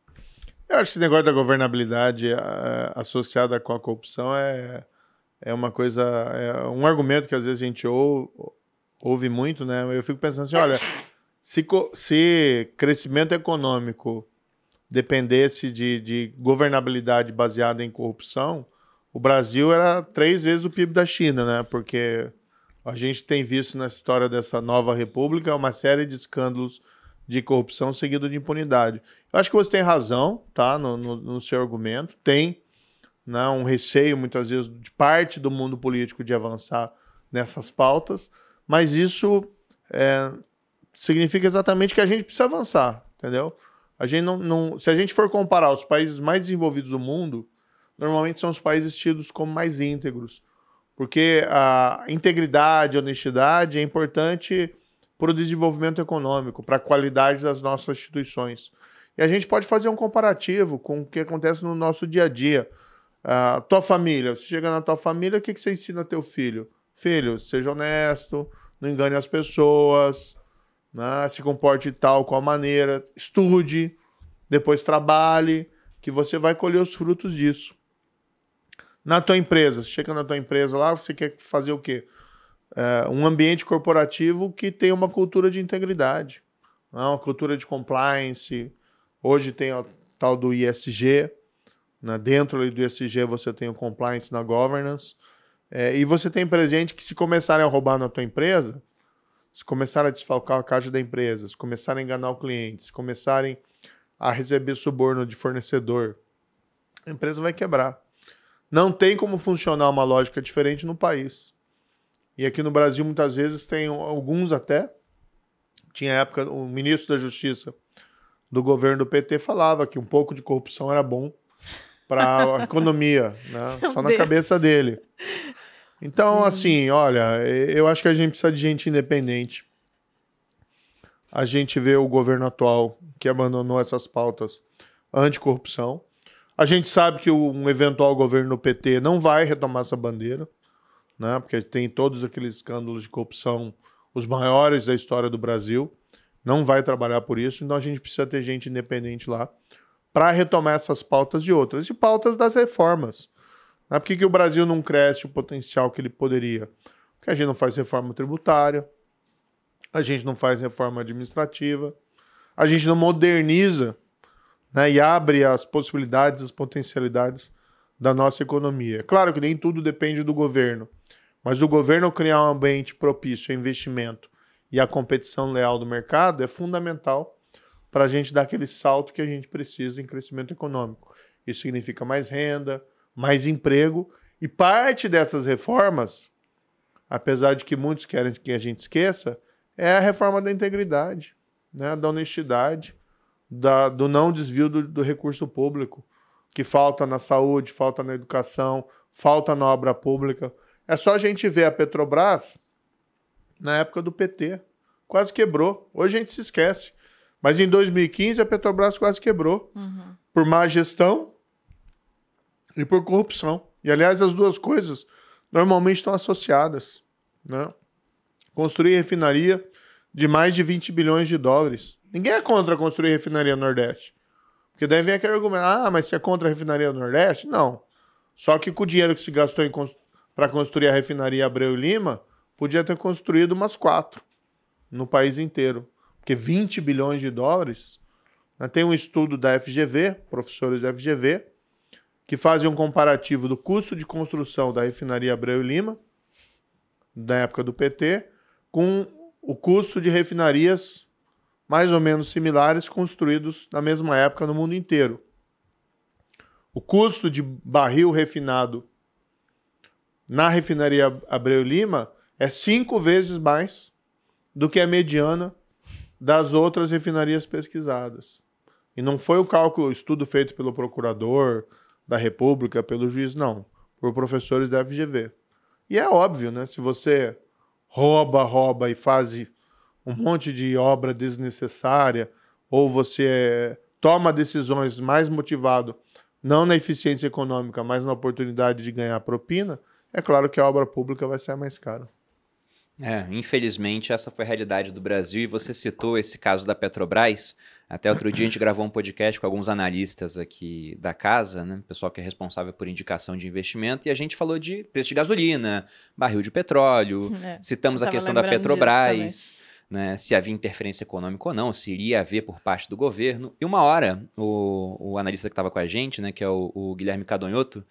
Eu acho que esse negócio da governabilidade associada com a corrupção é, é uma coisa, é um argumento que às vezes a gente ou, ouve muito, né? Eu fico pensando assim, olha, se, se crescimento econômico dependesse de, de governabilidade baseada em corrupção, o Brasil era três vezes o PIB da China, né? Porque a gente tem visto na história dessa nova república uma série de escândalos de corrupção seguido de impunidade. Eu acho que você tem razão, tá, no, no- no seu argumento. Tem né, um receio, muitas vezes, de parte do mundo político de avançar nessas pautas, mas isso é, significa exatamente que a gente precisa avançar, entendeu? A gente não, não- se a gente for comparar os países mais desenvolvidos do mundo, normalmente são os países tidos como mais íntegros, porque a integridade, a honestidade é importante para o desenvolvimento econômico, para a qualidade das nossas instituições. E a gente pode fazer um comparativo com o que acontece no nosso dia a dia. A tua família, você chega na tua família, o que, que você ensina teu filho? Filho, seja honesto, não engane as pessoas, né? se comporte de tal qual maneira, estude, depois trabalhe, que você vai colher os frutos disso. Na tua empresa, chega na tua empresa lá, você quer fazer o quê? É, um ambiente corporativo que tem uma cultura de integridade, né? uma cultura de compliance. Hoje tem o tal do ISG, né? dentro do ISG você tem o compliance na governance, É, e você tem presente que se começarem a roubar na tua empresa, se começarem a desfalcar a caixa da empresa, se começarem a enganar o cliente, se começarem a receber suborno de fornecedor, a empresa vai quebrar. Não tem como funcionar uma lógica diferente no país. E aqui no Brasil, muitas vezes, tem alguns até. Tinha época, o ministro da Justiça do governo do PT falava que um pouco de corrupção era bom para a economia, né? Só na Deus. cabeça dele. Então, assim, olha, eu acho que a gente precisa de gente independente. A gente vê o governo atual que abandonou essas pautas anticorrupção. A gente sabe que um eventual governo do PT não vai retomar essa bandeira, né? Porque tem todos aqueles escândalos de corrupção, os maiores da história do Brasil. Não vai trabalhar por isso, então a gente precisa ter gente independente lá para retomar essas pautas e outras. E pautas das reformas. Né? Por que, que o Brasil não cresce o potencial que ele poderia? Porque a gente não faz reforma tributária, a gente não faz reforma administrativa, a gente não moderniza né, e abre as possibilidades, as potencialidades da nossa economia. É Claro que nem tudo depende do governo, mas o governo criar um ambiente propício a investimento e a competição leal do mercado é fundamental para a gente dar aquele salto que a gente precisa em crescimento econômico. Isso significa mais renda, mais emprego e parte dessas reformas, apesar de que muitos querem que a gente esqueça, é a reforma da integridade, né, da honestidade, da, do não desvio do, do recurso público, que falta na saúde, falta na educação, falta na obra pública. É só a gente ver a Petrobras na época do PT. Quase quebrou. Hoje a gente se esquece. Mas em 2015 a Petrobras quase quebrou. Uhum. Por má gestão e por corrupção. E aliás, as duas coisas normalmente estão associadas. Né? Construir refinaria de mais de 20 bilhões de dólares. Ninguém é contra construir refinaria no Nordeste. Porque daí vem aquele argumento: ah, mas você é contra a refinaria do Nordeste? Não. Só que com o dinheiro que se gastou para construir a refinaria Abreu e Lima, podia ter construído umas quatro no país inteiro. porque 20 bilhões de dólares. Né? Tem um estudo da FGV, professores da FGV, que fazem um comparativo do custo de construção da refinaria Abreu e Lima, da época do PT, com o custo de refinarias mais ou menos similares construídos na mesma época no mundo inteiro. O custo de barril refinado na refinaria Abreu Lima é cinco vezes mais do que a mediana das outras refinarias pesquisadas. E não foi o cálculo, o estudo feito pelo procurador da República, pelo juiz, não. Por professores da FGV. E é óbvio, né? Se você rouba, rouba e faz um monte de obra desnecessária, ou você toma decisões mais motivado, não na eficiência econômica, mas na oportunidade de ganhar propina, é claro que a obra pública vai ser mais cara. É, infelizmente essa foi a realidade do Brasil e você citou esse caso da Petrobras. Até outro dia a gente gravou um podcast com alguns analistas aqui da casa, né? Pessoal que é responsável por indicação de investimento, e a gente falou de preço de gasolina, barril de petróleo, é, citamos a questão da Petrobras, né? Se havia interferência econômica ou não, se iria haver por parte do governo. E uma hora, o, o analista que estava com a gente, né, que é o, o Guilherme Cadonhoto,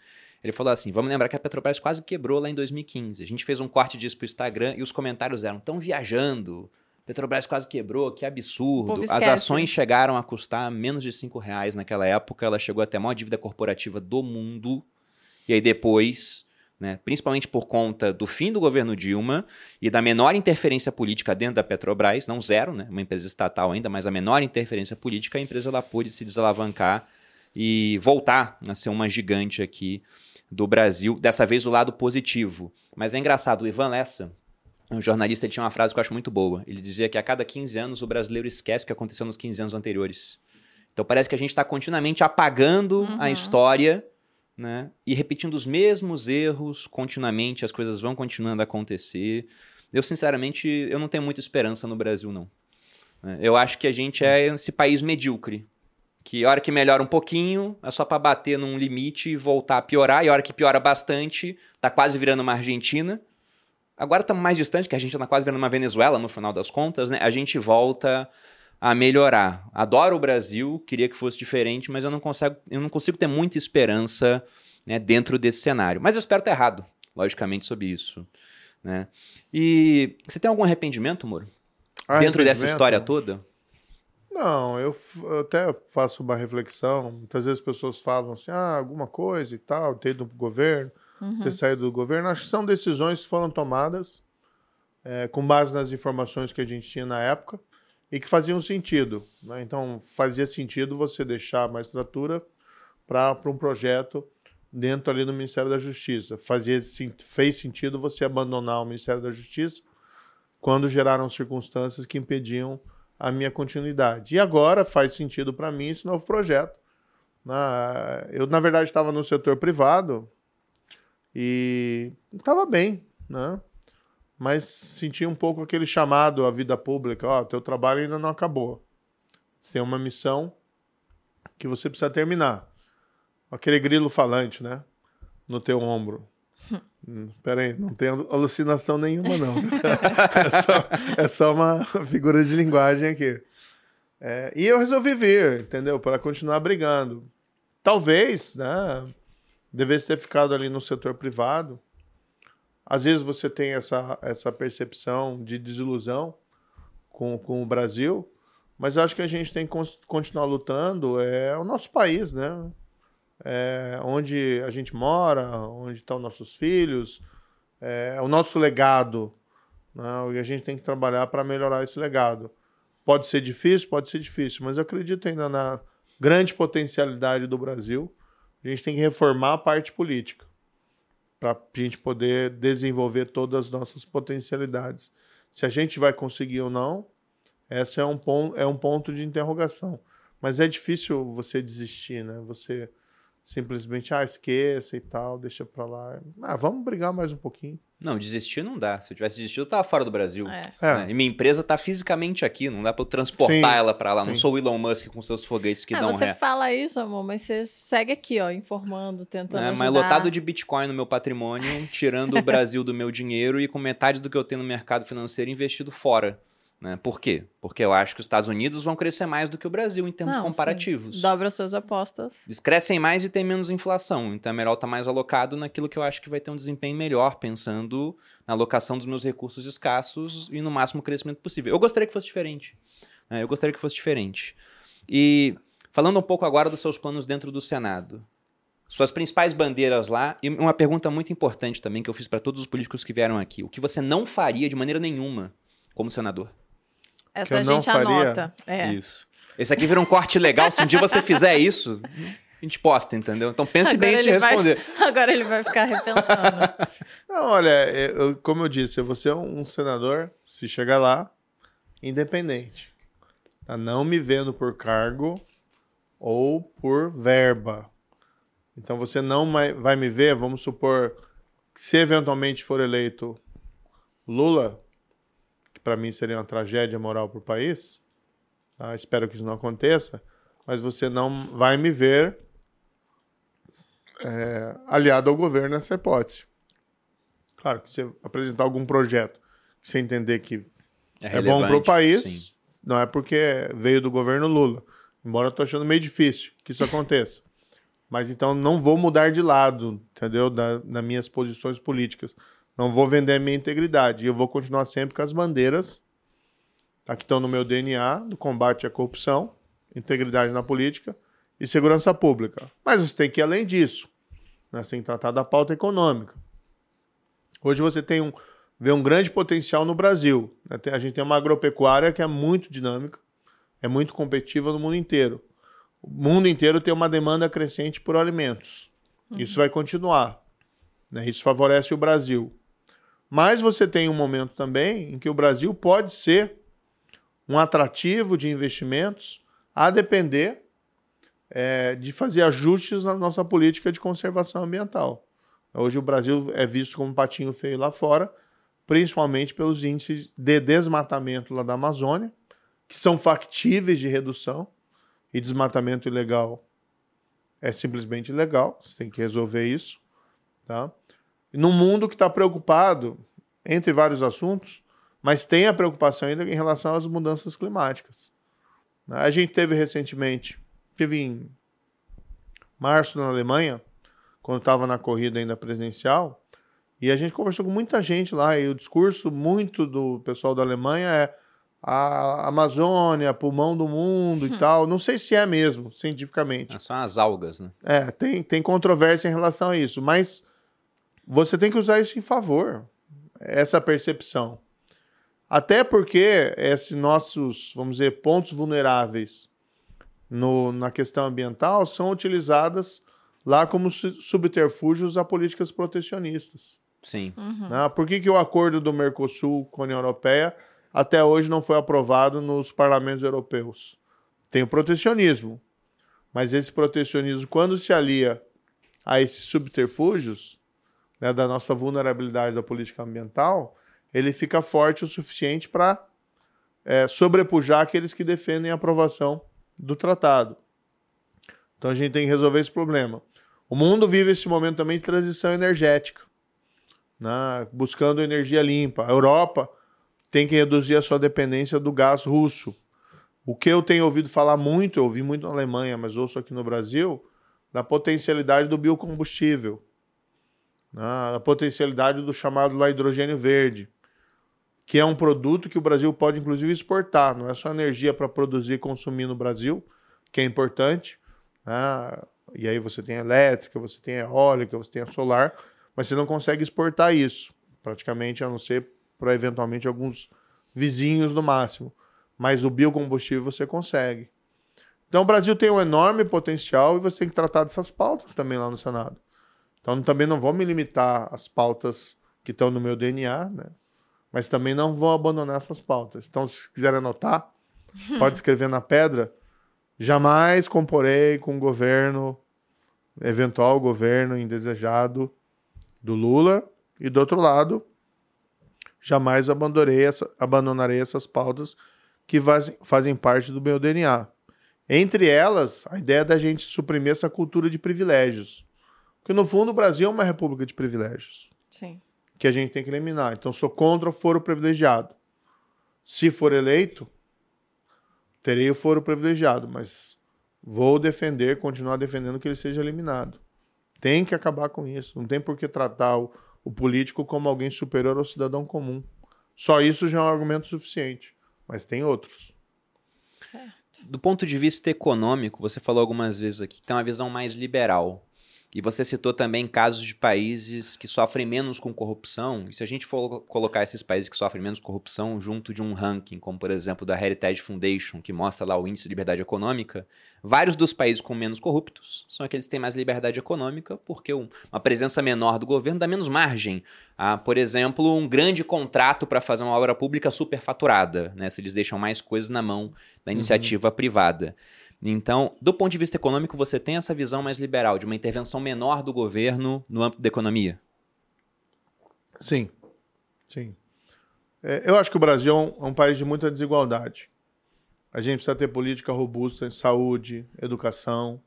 ele falou assim: vamos lembrar que a Petrobras quase quebrou lá em 2015. A gente fez um corte disso pro Instagram e os comentários eram: tão viajando. Petrobras quase quebrou, que absurdo. As ações chegaram a custar menos de 5 reais naquela época. Ela chegou até a maior dívida corporativa do mundo. E aí depois, né, principalmente por conta do fim do governo Dilma e da menor interferência política dentro da Petrobras, não zero, né, uma empresa estatal ainda, mas a menor interferência política, a empresa ela pôde se desalavancar e voltar a ser uma gigante aqui do Brasil, dessa vez do lado positivo. Mas é engraçado, o Ivan Lessa, um jornalista, ele tinha uma frase que eu acho muito boa. Ele dizia que a cada 15 anos o brasileiro esquece o que aconteceu nos 15 anos anteriores. Então parece que a gente está continuamente apagando uhum. a história né? e repetindo os mesmos erros continuamente, as coisas vão continuando a acontecer. Eu, sinceramente, eu não tenho muita esperança no Brasil, não. Eu acho que a gente é esse país medíocre que a hora que melhora um pouquinho, é só para bater num limite e voltar a piorar. E a hora que piora bastante, tá quase virando uma Argentina. Agora estamos mais distante, que a gente tá quase virando uma Venezuela no final das contas, né? A gente volta a melhorar. Adoro o Brasil, queria que fosse diferente, mas eu não consigo, eu não consigo ter muita esperança né, dentro desse cenário. Mas eu espero estar errado, logicamente, sobre isso. Né? E você tem algum arrependimento, Moro? Dentro dessa história toda? Não, eu, eu, até faço uma reflexão. Muitas vezes as pessoas falam assim, ah, alguma coisa e tal, ter ido para o governo, uhum. ter saído do governo. Acho que são decisões que foram tomadas é, com base nas informações que a gente tinha na época e que faziam sentido. Né? Então, fazia sentido você deixar a magistratura para um projeto dentro ali do Ministério da Justiça. Fazia, fez sentido você abandonar o Ministério da Justiça quando geraram circunstâncias que impediam a minha continuidade. E agora faz sentido para mim esse novo projeto. Na, eu, na verdade, estava no setor privado e estava bem, né? mas senti um pouco aquele chamado à vida pública. Ó, oh, teu trabalho ainda não acabou. Você tem uma missão que você precisa terminar. Aquele grilo falante, né? No teu ombro. Hum, peraí, não tem alucinação nenhuma, não. é, só, é só uma figura de linguagem aqui. É, e eu resolvi vir, entendeu? Para continuar brigando. Talvez, né? Devesse ter ficado ali no setor privado. Às vezes você tem essa, essa percepção de desilusão com, com o Brasil, mas acho que a gente tem que continuar lutando. É o nosso país, né? É, onde a gente mora, onde estão nossos filhos, é, o nosso legado. Né? E a gente tem que trabalhar para melhorar esse legado. Pode ser difícil, pode ser difícil, mas eu acredito ainda na grande potencialidade do Brasil. A gente tem que reformar a parte política para a gente poder desenvolver todas as nossas potencialidades. Se a gente vai conseguir ou não, esse é um, ponto, é um ponto de interrogação. Mas é difícil você desistir, né? Você simplesmente, ah, esqueça e tal, deixa pra lá. Ah, vamos brigar mais um pouquinho. Não, desistir não dá. Se eu tivesse desistido, eu tava fora do Brasil. É. É. E minha empresa tá fisicamente aqui, não dá pra eu transportar sim, ela pra lá. Sim. Não sou o Elon Musk com seus foguetes que é, dão você ré. Você fala isso, amor, mas você segue aqui, ó, informando, tentando. É, mas lotado de Bitcoin no meu patrimônio, tirando o Brasil do meu dinheiro e com metade do que eu tenho no mercado financeiro investido fora. Né? Por quê? Porque eu acho que os Estados Unidos vão crescer mais do que o Brasil em termos Não, sim. comparativos. Dobra suas apostas. Eles crescem mais e tem menos inflação. Então é melhor estar mais alocado naquilo que eu acho que vai ter um desempenho melhor, pensando na alocação dos meus recursos escassos e no máximo crescimento possível. Eu gostaria que fosse diferente. né? Eu gostaria que fosse diferente. E falando um pouco agora dos seus planos dentro do Senado. Suas principais bandeiras lá, e uma pergunta muito importante também que eu fiz para todos os políticos que vieram aqui. O que você não faria de maneira nenhuma como senador? Essa a gente anota. É. Isso. Esse aqui vira um corte legal. Se um dia você fizer isso, a gente posta, entendeu? Então pense bem em te ele vai- responder. Agora ele vai ficar repensando. Não, olha, eu- como eu disse, eu vou ser um senador, se chegar lá, independente. Tá? Não me vendo por cargo ou por verba. Então você não vai me ver, vamos supor, que se eventualmente for eleito Lula, que para mim seria uma tragédia moral para o país, tá? espero que isso não aconteça, mas você não vai me ver é, aliado ao governo nessa hipótese. Claro que você apresentar algum projeto que você entender que é, bom para o país, sim. não é porque veio do governo Lula. Embora eu tô achando meio difícil que isso aconteça. Mas então não vou mudar de lado, entendeu? Da, das minhas posições políticas. Não vou vender a minha integridade. E eu vou continuar sempre com as bandeiras tá, que estão no meu DNA, do combate à corrupção, integridade na política e segurança pública. Mas você tem que ir além disso. Né? Você tem que tratar da pauta econômica. Hoje você tem um, vê um grande potencial no Brasil. né? Tem- A gente tem uma agropecuária que é muito dinâmica, é muito competitiva no mundo inteiro. O mundo inteiro tem uma demanda crescente por alimentos. Isso vai continuar. né? Isso favorece o Brasil. Mas você tem um momento também em que o Brasil pode ser um atrativo de investimentos a depender é, de fazer ajustes na nossa política de conservação ambiental. Hoje o Brasil é visto como um patinho feio lá fora, principalmente pelos índices de desmatamento lá da Amazônia, que são factíveis de redução, e desmatamento ilegal é simplesmente ilegal, você tem que resolver isso. Tá? Num mundo que está preocupado, entre vários assuntos, mas tem a preocupação ainda em relação às mudanças climáticas. A gente teve recentemente, teve em março na Alemanha, quando estava na corrida ainda presidencial, e a gente conversou com muita gente lá, e o discurso muito do pessoal da Alemanha é a Amazônia, pulmão do mundo e tal. Não sei se é mesmo, cientificamente. É, São as algas, né? É, tem, tem controvérsia em relação a isso, mas você tem que usar isso em favor, essa percepção. Até porque esses nossos, vamos dizer, pontos vulneráveis no, na questão ambiental são utilizadas lá como su- subterfúgios a políticas protecionistas. Sim. né? Por que, que o acordo do Mercosul com a União Europeia até hoje não foi aprovado nos parlamentos europeus? Tem o protecionismo, mas esse protecionismo, quando se alia a esses subterfúgios né, da nossa vulnerabilidade da política ambiental, ele fica forte o suficiente para é, sobrepujar aqueles que defendem a aprovação do tratado. Então a gente tem que resolver esse problema. O mundo vive esse momento também de transição energética né, buscando energia limpa. A Europa tem que reduzir a sua dependência do gás russo. O que eu tenho ouvido falar muito, eu ouvi muito na Alemanha, mas ouço aqui no Brasil, da potencialidade do biocombustível, a potencialidade do chamado lá hidrogênio verde, que é um produto que o Brasil pode inclusive exportar, não é só energia para produzir e consumir no Brasil, que é importante, né, e aí você tem elétrica, você tem eólica, você tem solar, mas você não consegue exportar isso, praticamente, a não ser para eventualmente alguns vizinhos no máximo. Mas o biocombustível você consegue. Então o Brasil tem um enorme potencial e você tem que tratar dessas pautas também lá no Senado. Então também não vou me limitar às pautas que estão no meu DNA, né? Mas também não vou abandonar essas pautas. Então, se quiser anotar, pode escrever na pedra. Jamais comporei com o governo, eventual governo indesejado do Lula. E do outro lado, jamais abandonarei, essa, abandonarei essas pautas que fazem, fazem parte do meu DNA. Entre elas, a ideia da gente suprimir essa cultura de privilégios. Porque, no fundo, o Brasil é uma república de privilégios Sim. que a gente tem que eliminar. Então, sou contra o foro privilegiado. Se for eleito, terei o foro privilegiado, mas vou defender, continuar defendendo que ele seja eliminado. Tem que acabar com isso. Não tem por que tratar o, o político como alguém superior ao cidadão comum. Só isso já é um argumento suficiente. Mas tem outros. Do ponto de vista econômico, você falou algumas vezes aqui que tem uma visão mais liberal. E você citou também casos de países que sofrem menos com corrupção. E se a gente for colocar esses países que sofrem menos corrupção junto de um ranking, como por exemplo da Heritage Foundation, que mostra lá o índice de liberdade econômica, vários dos países com menos corruptos são aqueles que têm mais liberdade econômica, porque uma presença menor do governo dá menos margem a, por exemplo, um grande contrato para fazer uma obra pública superfaturada, né? Se eles deixam mais coisas na mão da iniciativa uhum. privada. Então, do ponto de vista econômico, você tem essa visão mais liberal, de uma intervenção menor do governo no âmbito da economia? Sim, sim. É, eu acho que o Brasil é um é país de muita desigualdade. A gente precisa ter política robusta em saúde, educação.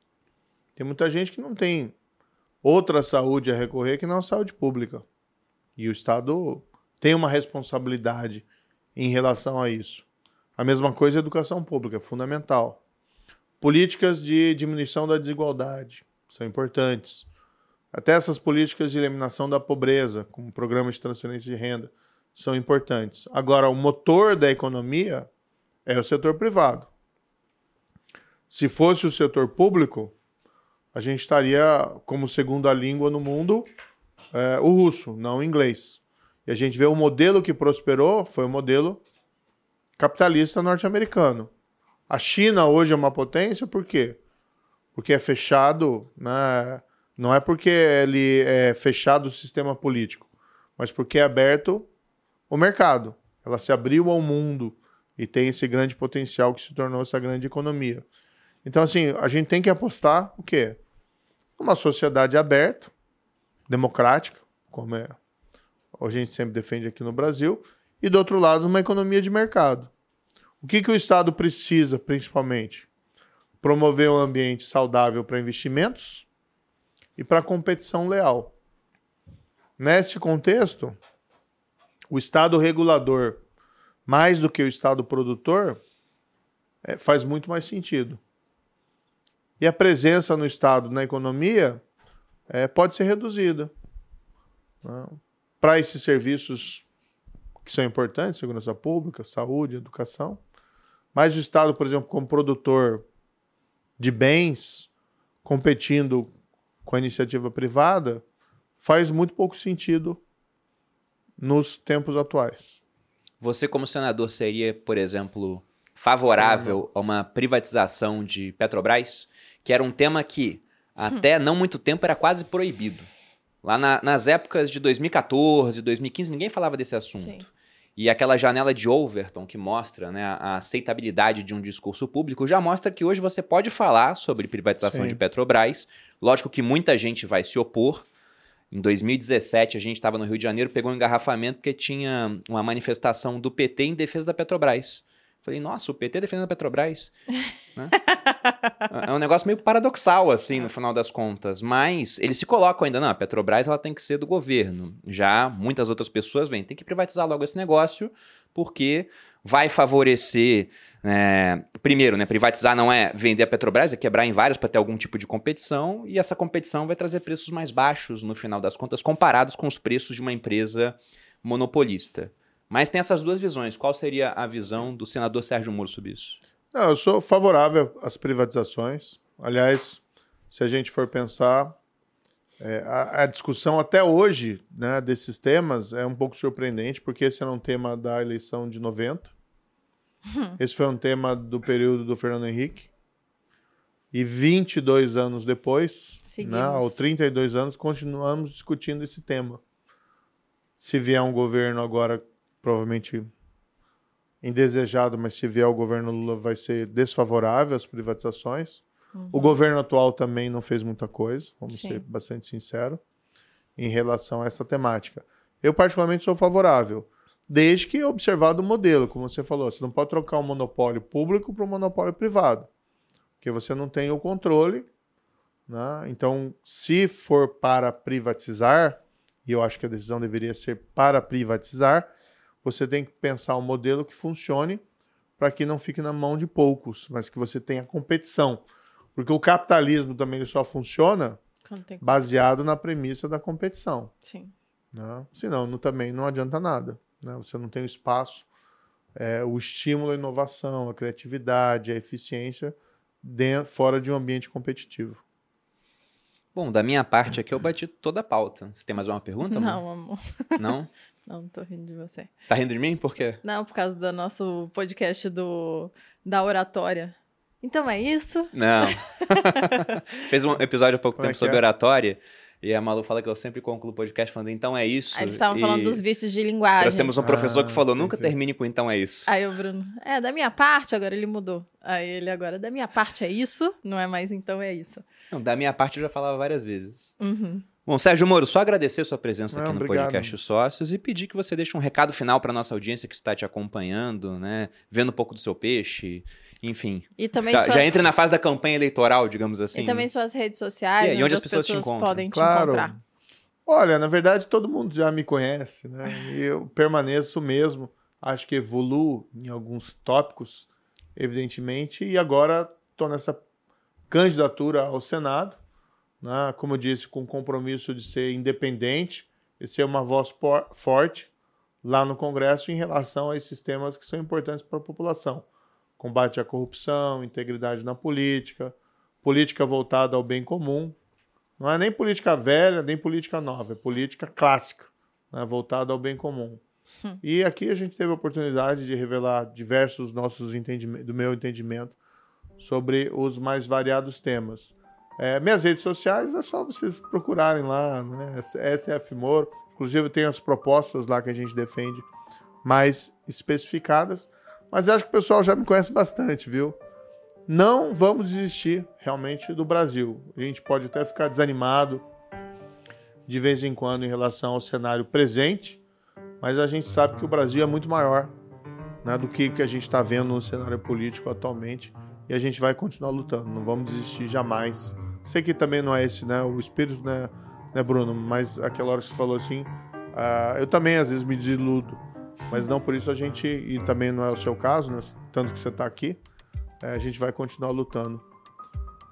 Tem muita gente que não tem outra saúde a recorrer que não a saúde pública. E o Estado tem uma responsabilidade em relação a isso. A mesma coisa a educação pública, é fundamental. Políticas de diminuição da desigualdade são importantes. Até essas políticas de eliminação da pobreza, como programas de transferência de renda, são importantes. Agora, o motor da economia é o setor privado. Se fosse o setor público, a gente estaria como segunda língua no mundo é, o russo, não o inglês. E a gente vê o modelo que prosperou foi o modelo capitalista norte-americano. A China hoje é uma potência, por quê? Porque é fechado, né? não é porque ele é fechado o sistema político, mas porque é aberto o mercado. Ela se abriu ao mundo e tem esse grande potencial que se tornou essa grande economia. Então, assim, a gente tem que apostar o quê? Uma sociedade aberta, democrática, como é, a gente sempre defende aqui no Brasil, e do outro lado, uma economia de mercado. O que, que o Estado precisa, principalmente? Promover um ambiente saudável para investimentos e para competição leal. Nesse contexto, o Estado regulador, mais do que o Estado produtor, é, faz muito mais sentido. E a presença no Estado na economia é, pode ser reduzida. Né? Para esses serviços que são importantes, segurança pública, saúde, educação, mas o Estado, por exemplo, como produtor de bens, competindo com a iniciativa privada, faz muito pouco sentido nos tempos atuais. Você, como senador, seria, por exemplo, favorável a uma privatização de Petrobras, que era um tema que até não muito tempo era quase proibido. Lá na, nas épocas de 2014, 2015, ninguém falava desse assunto. Sim. E aquela janela de Overton que mostra né, a aceitabilidade de um discurso público já mostra que hoje você pode falar sobre privatização Sim. de Petrobras. Lógico que muita gente vai se opor. Em 2017, a gente estava no Rio de Janeiro, pegou um engarrafamento porque tinha uma manifestação do PT em defesa da Petrobras. Falei, nossa, o PT defendendo a Petrobras. né? É um negócio meio paradoxal, assim, no final das contas. Mas eles se colocam ainda, não, a Petrobras ela tem que ser do governo. Já muitas outras pessoas vêm, tem que privatizar logo esse negócio, porque vai favorecer. É, primeiro, né, privatizar não é vender a Petrobras, é quebrar em vários para ter algum tipo de competição, e essa competição vai trazer preços mais baixos, no final das contas, comparados com os preços de uma empresa monopolista. Mas tem essas duas visões. Qual seria a visão do senador Sérgio Moro sobre isso? Não, eu sou favorável às privatizações. Aliás, se a gente for pensar, é, a, a, discussão até hoje né, desses temas é um pouco surpreendente, porque esse era um tema da eleição de 90. Hum. Esse foi um tema do período do Fernando Henrique. E 22 anos depois, né, ou 32 anos, continuamos discutindo esse tema. Se vier um governo agora, provavelmente indesejado, mas se vier o governo Lula vai ser desfavorável às privatizações. Uhum. O governo atual também não fez muita coisa, vamos Sim. ser bastante sinceros, em relação a essa temática. Eu, particularmente, sou favorável, desde que observado o modelo, como você falou. Você não pode trocar um monopólio público para um monopólio privado, porque você não tem o controle. Né? Então, se for para privatizar, e eu acho que a decisão deveria ser para privatizar, você tem que pensar um modelo que funcione para que não fique na mão de poucos, mas que você tenha competição. Porque o capitalismo também só funciona baseado na premissa da competição. Sim. Né? Senão não, também não adianta nada. Né? Você não tem o espaço, é, o estímulo à inovação, a criatividade, a eficiência dentro, fora de um ambiente competitivo. Bom, da minha parte aqui eu bati toda a pauta. Você tem mais uma pergunta? amor? Não, amor. Não? Não, não tô rindo de você. Tá rindo de mim? Por quê? Não, por causa do nosso podcast do, da oratória. Então é isso? Não. Fez um episódio há pouco Como é tempo que sobre é? oratória. E a Malu fala que eu sempre concluo o podcast falando, então é isso. Aí eles estavam e falando dos vícios de linguagem. Trouxemos um professor que Ah, falou, nunca entendi. termine com então é isso. Aí o Bruno, é, da minha parte, agora ele mudou. Aí ele agora, da minha parte é isso, não é mais então é isso. Não, da minha parte eu já falava várias vezes. Uhum. Bom, Sérgio Moro, só agradecer sua presença Não, aqui no obrigado. podcast Os Sócios e pedir que você deixe um recado final para nossa audiência que está te acompanhando, né? Vendo um pouco do seu peixe, enfim. E também, Já, suas, já entre na fase da campanha eleitoral, digamos assim. e também suas redes sociais, E aí, onde as pessoas te encontram? podem te Claro. encontrar. Olha, na verdade todo mundo já me conhece, né? E eu permaneço mesmo. Acho que evoluo em alguns tópicos, evidentemente, e agora estou nessa candidatura ao Senado, né? como eu disse, com o compromisso de ser independente e ser uma voz por- forte lá no Congresso em relação a esses temas que são importantes para a população. Combate à corrupção, integridade na política, política voltada ao bem comum, não é nem política velha, nem política nova, é política clássica, né, voltada ao bem comum. E aqui a gente teve a oportunidade de revelar diversos nossos entendimentos, do meu entendimento, sobre os mais variados temas. É, minhas redes sociais é só vocês procurarem lá, né? SF Moro. Inclusive tem as propostas lá que a gente defende mais especificadas. Mas acho que o pessoal já me conhece bastante, viu? Não vamos desistir realmente do Brasil. A gente pode até ficar desanimado de vez em quando em relação ao cenário presente, mas a gente sabe que o Brasil é muito maior né, do que, que a gente está vendo no cenário político atualmente e a gente vai continuar lutando. Não vamos desistir jamais. Sei que também não é esse né, o espírito, né, né, Bruno? Mas aquela hora que você falou assim, ah, eu também às vezes me desiludo, mas não por isso a gente, e também não é o seu caso, né, tanto que você está aqui, é, a gente vai continuar lutando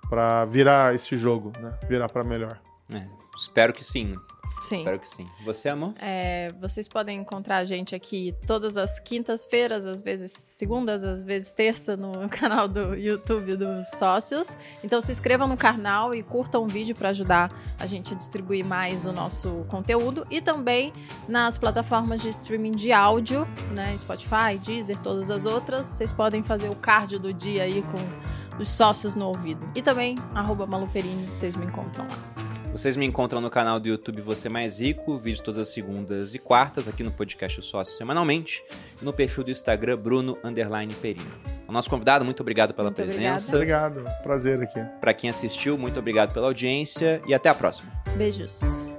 para virar esse jogo, né? Virar para melhor. É, espero que sim. Sim. Espero que sim. Você, amor? É, vocês podem encontrar a gente aqui todas as quintas-feiras, às vezes segundas, às vezes terça, no canal do YouTube dos Sócios. Então se inscrevam no canal e curtam o vídeo para ajudar a gente a distribuir mais o nosso conteúdo. E também nas plataformas de streaming de áudio, né? Spotify, Deezer, todas as outras. Vocês podem fazer o card do dia aí com os sócios no ouvido. E também, arroba Maluperini, vocês me encontram lá. Vocês me encontram no canal do YouTube Você Mais Rico, vídeos todas as segundas e quartas, aqui no podcast O Sócio semanalmente, e no perfil do Instagram Bruno Underline Perino. O nosso convidado, muito obrigado pela Muito presença. Obrigado, prazer aqui. Para quem assistiu, muito obrigado pela audiência e até a próxima. Beijos.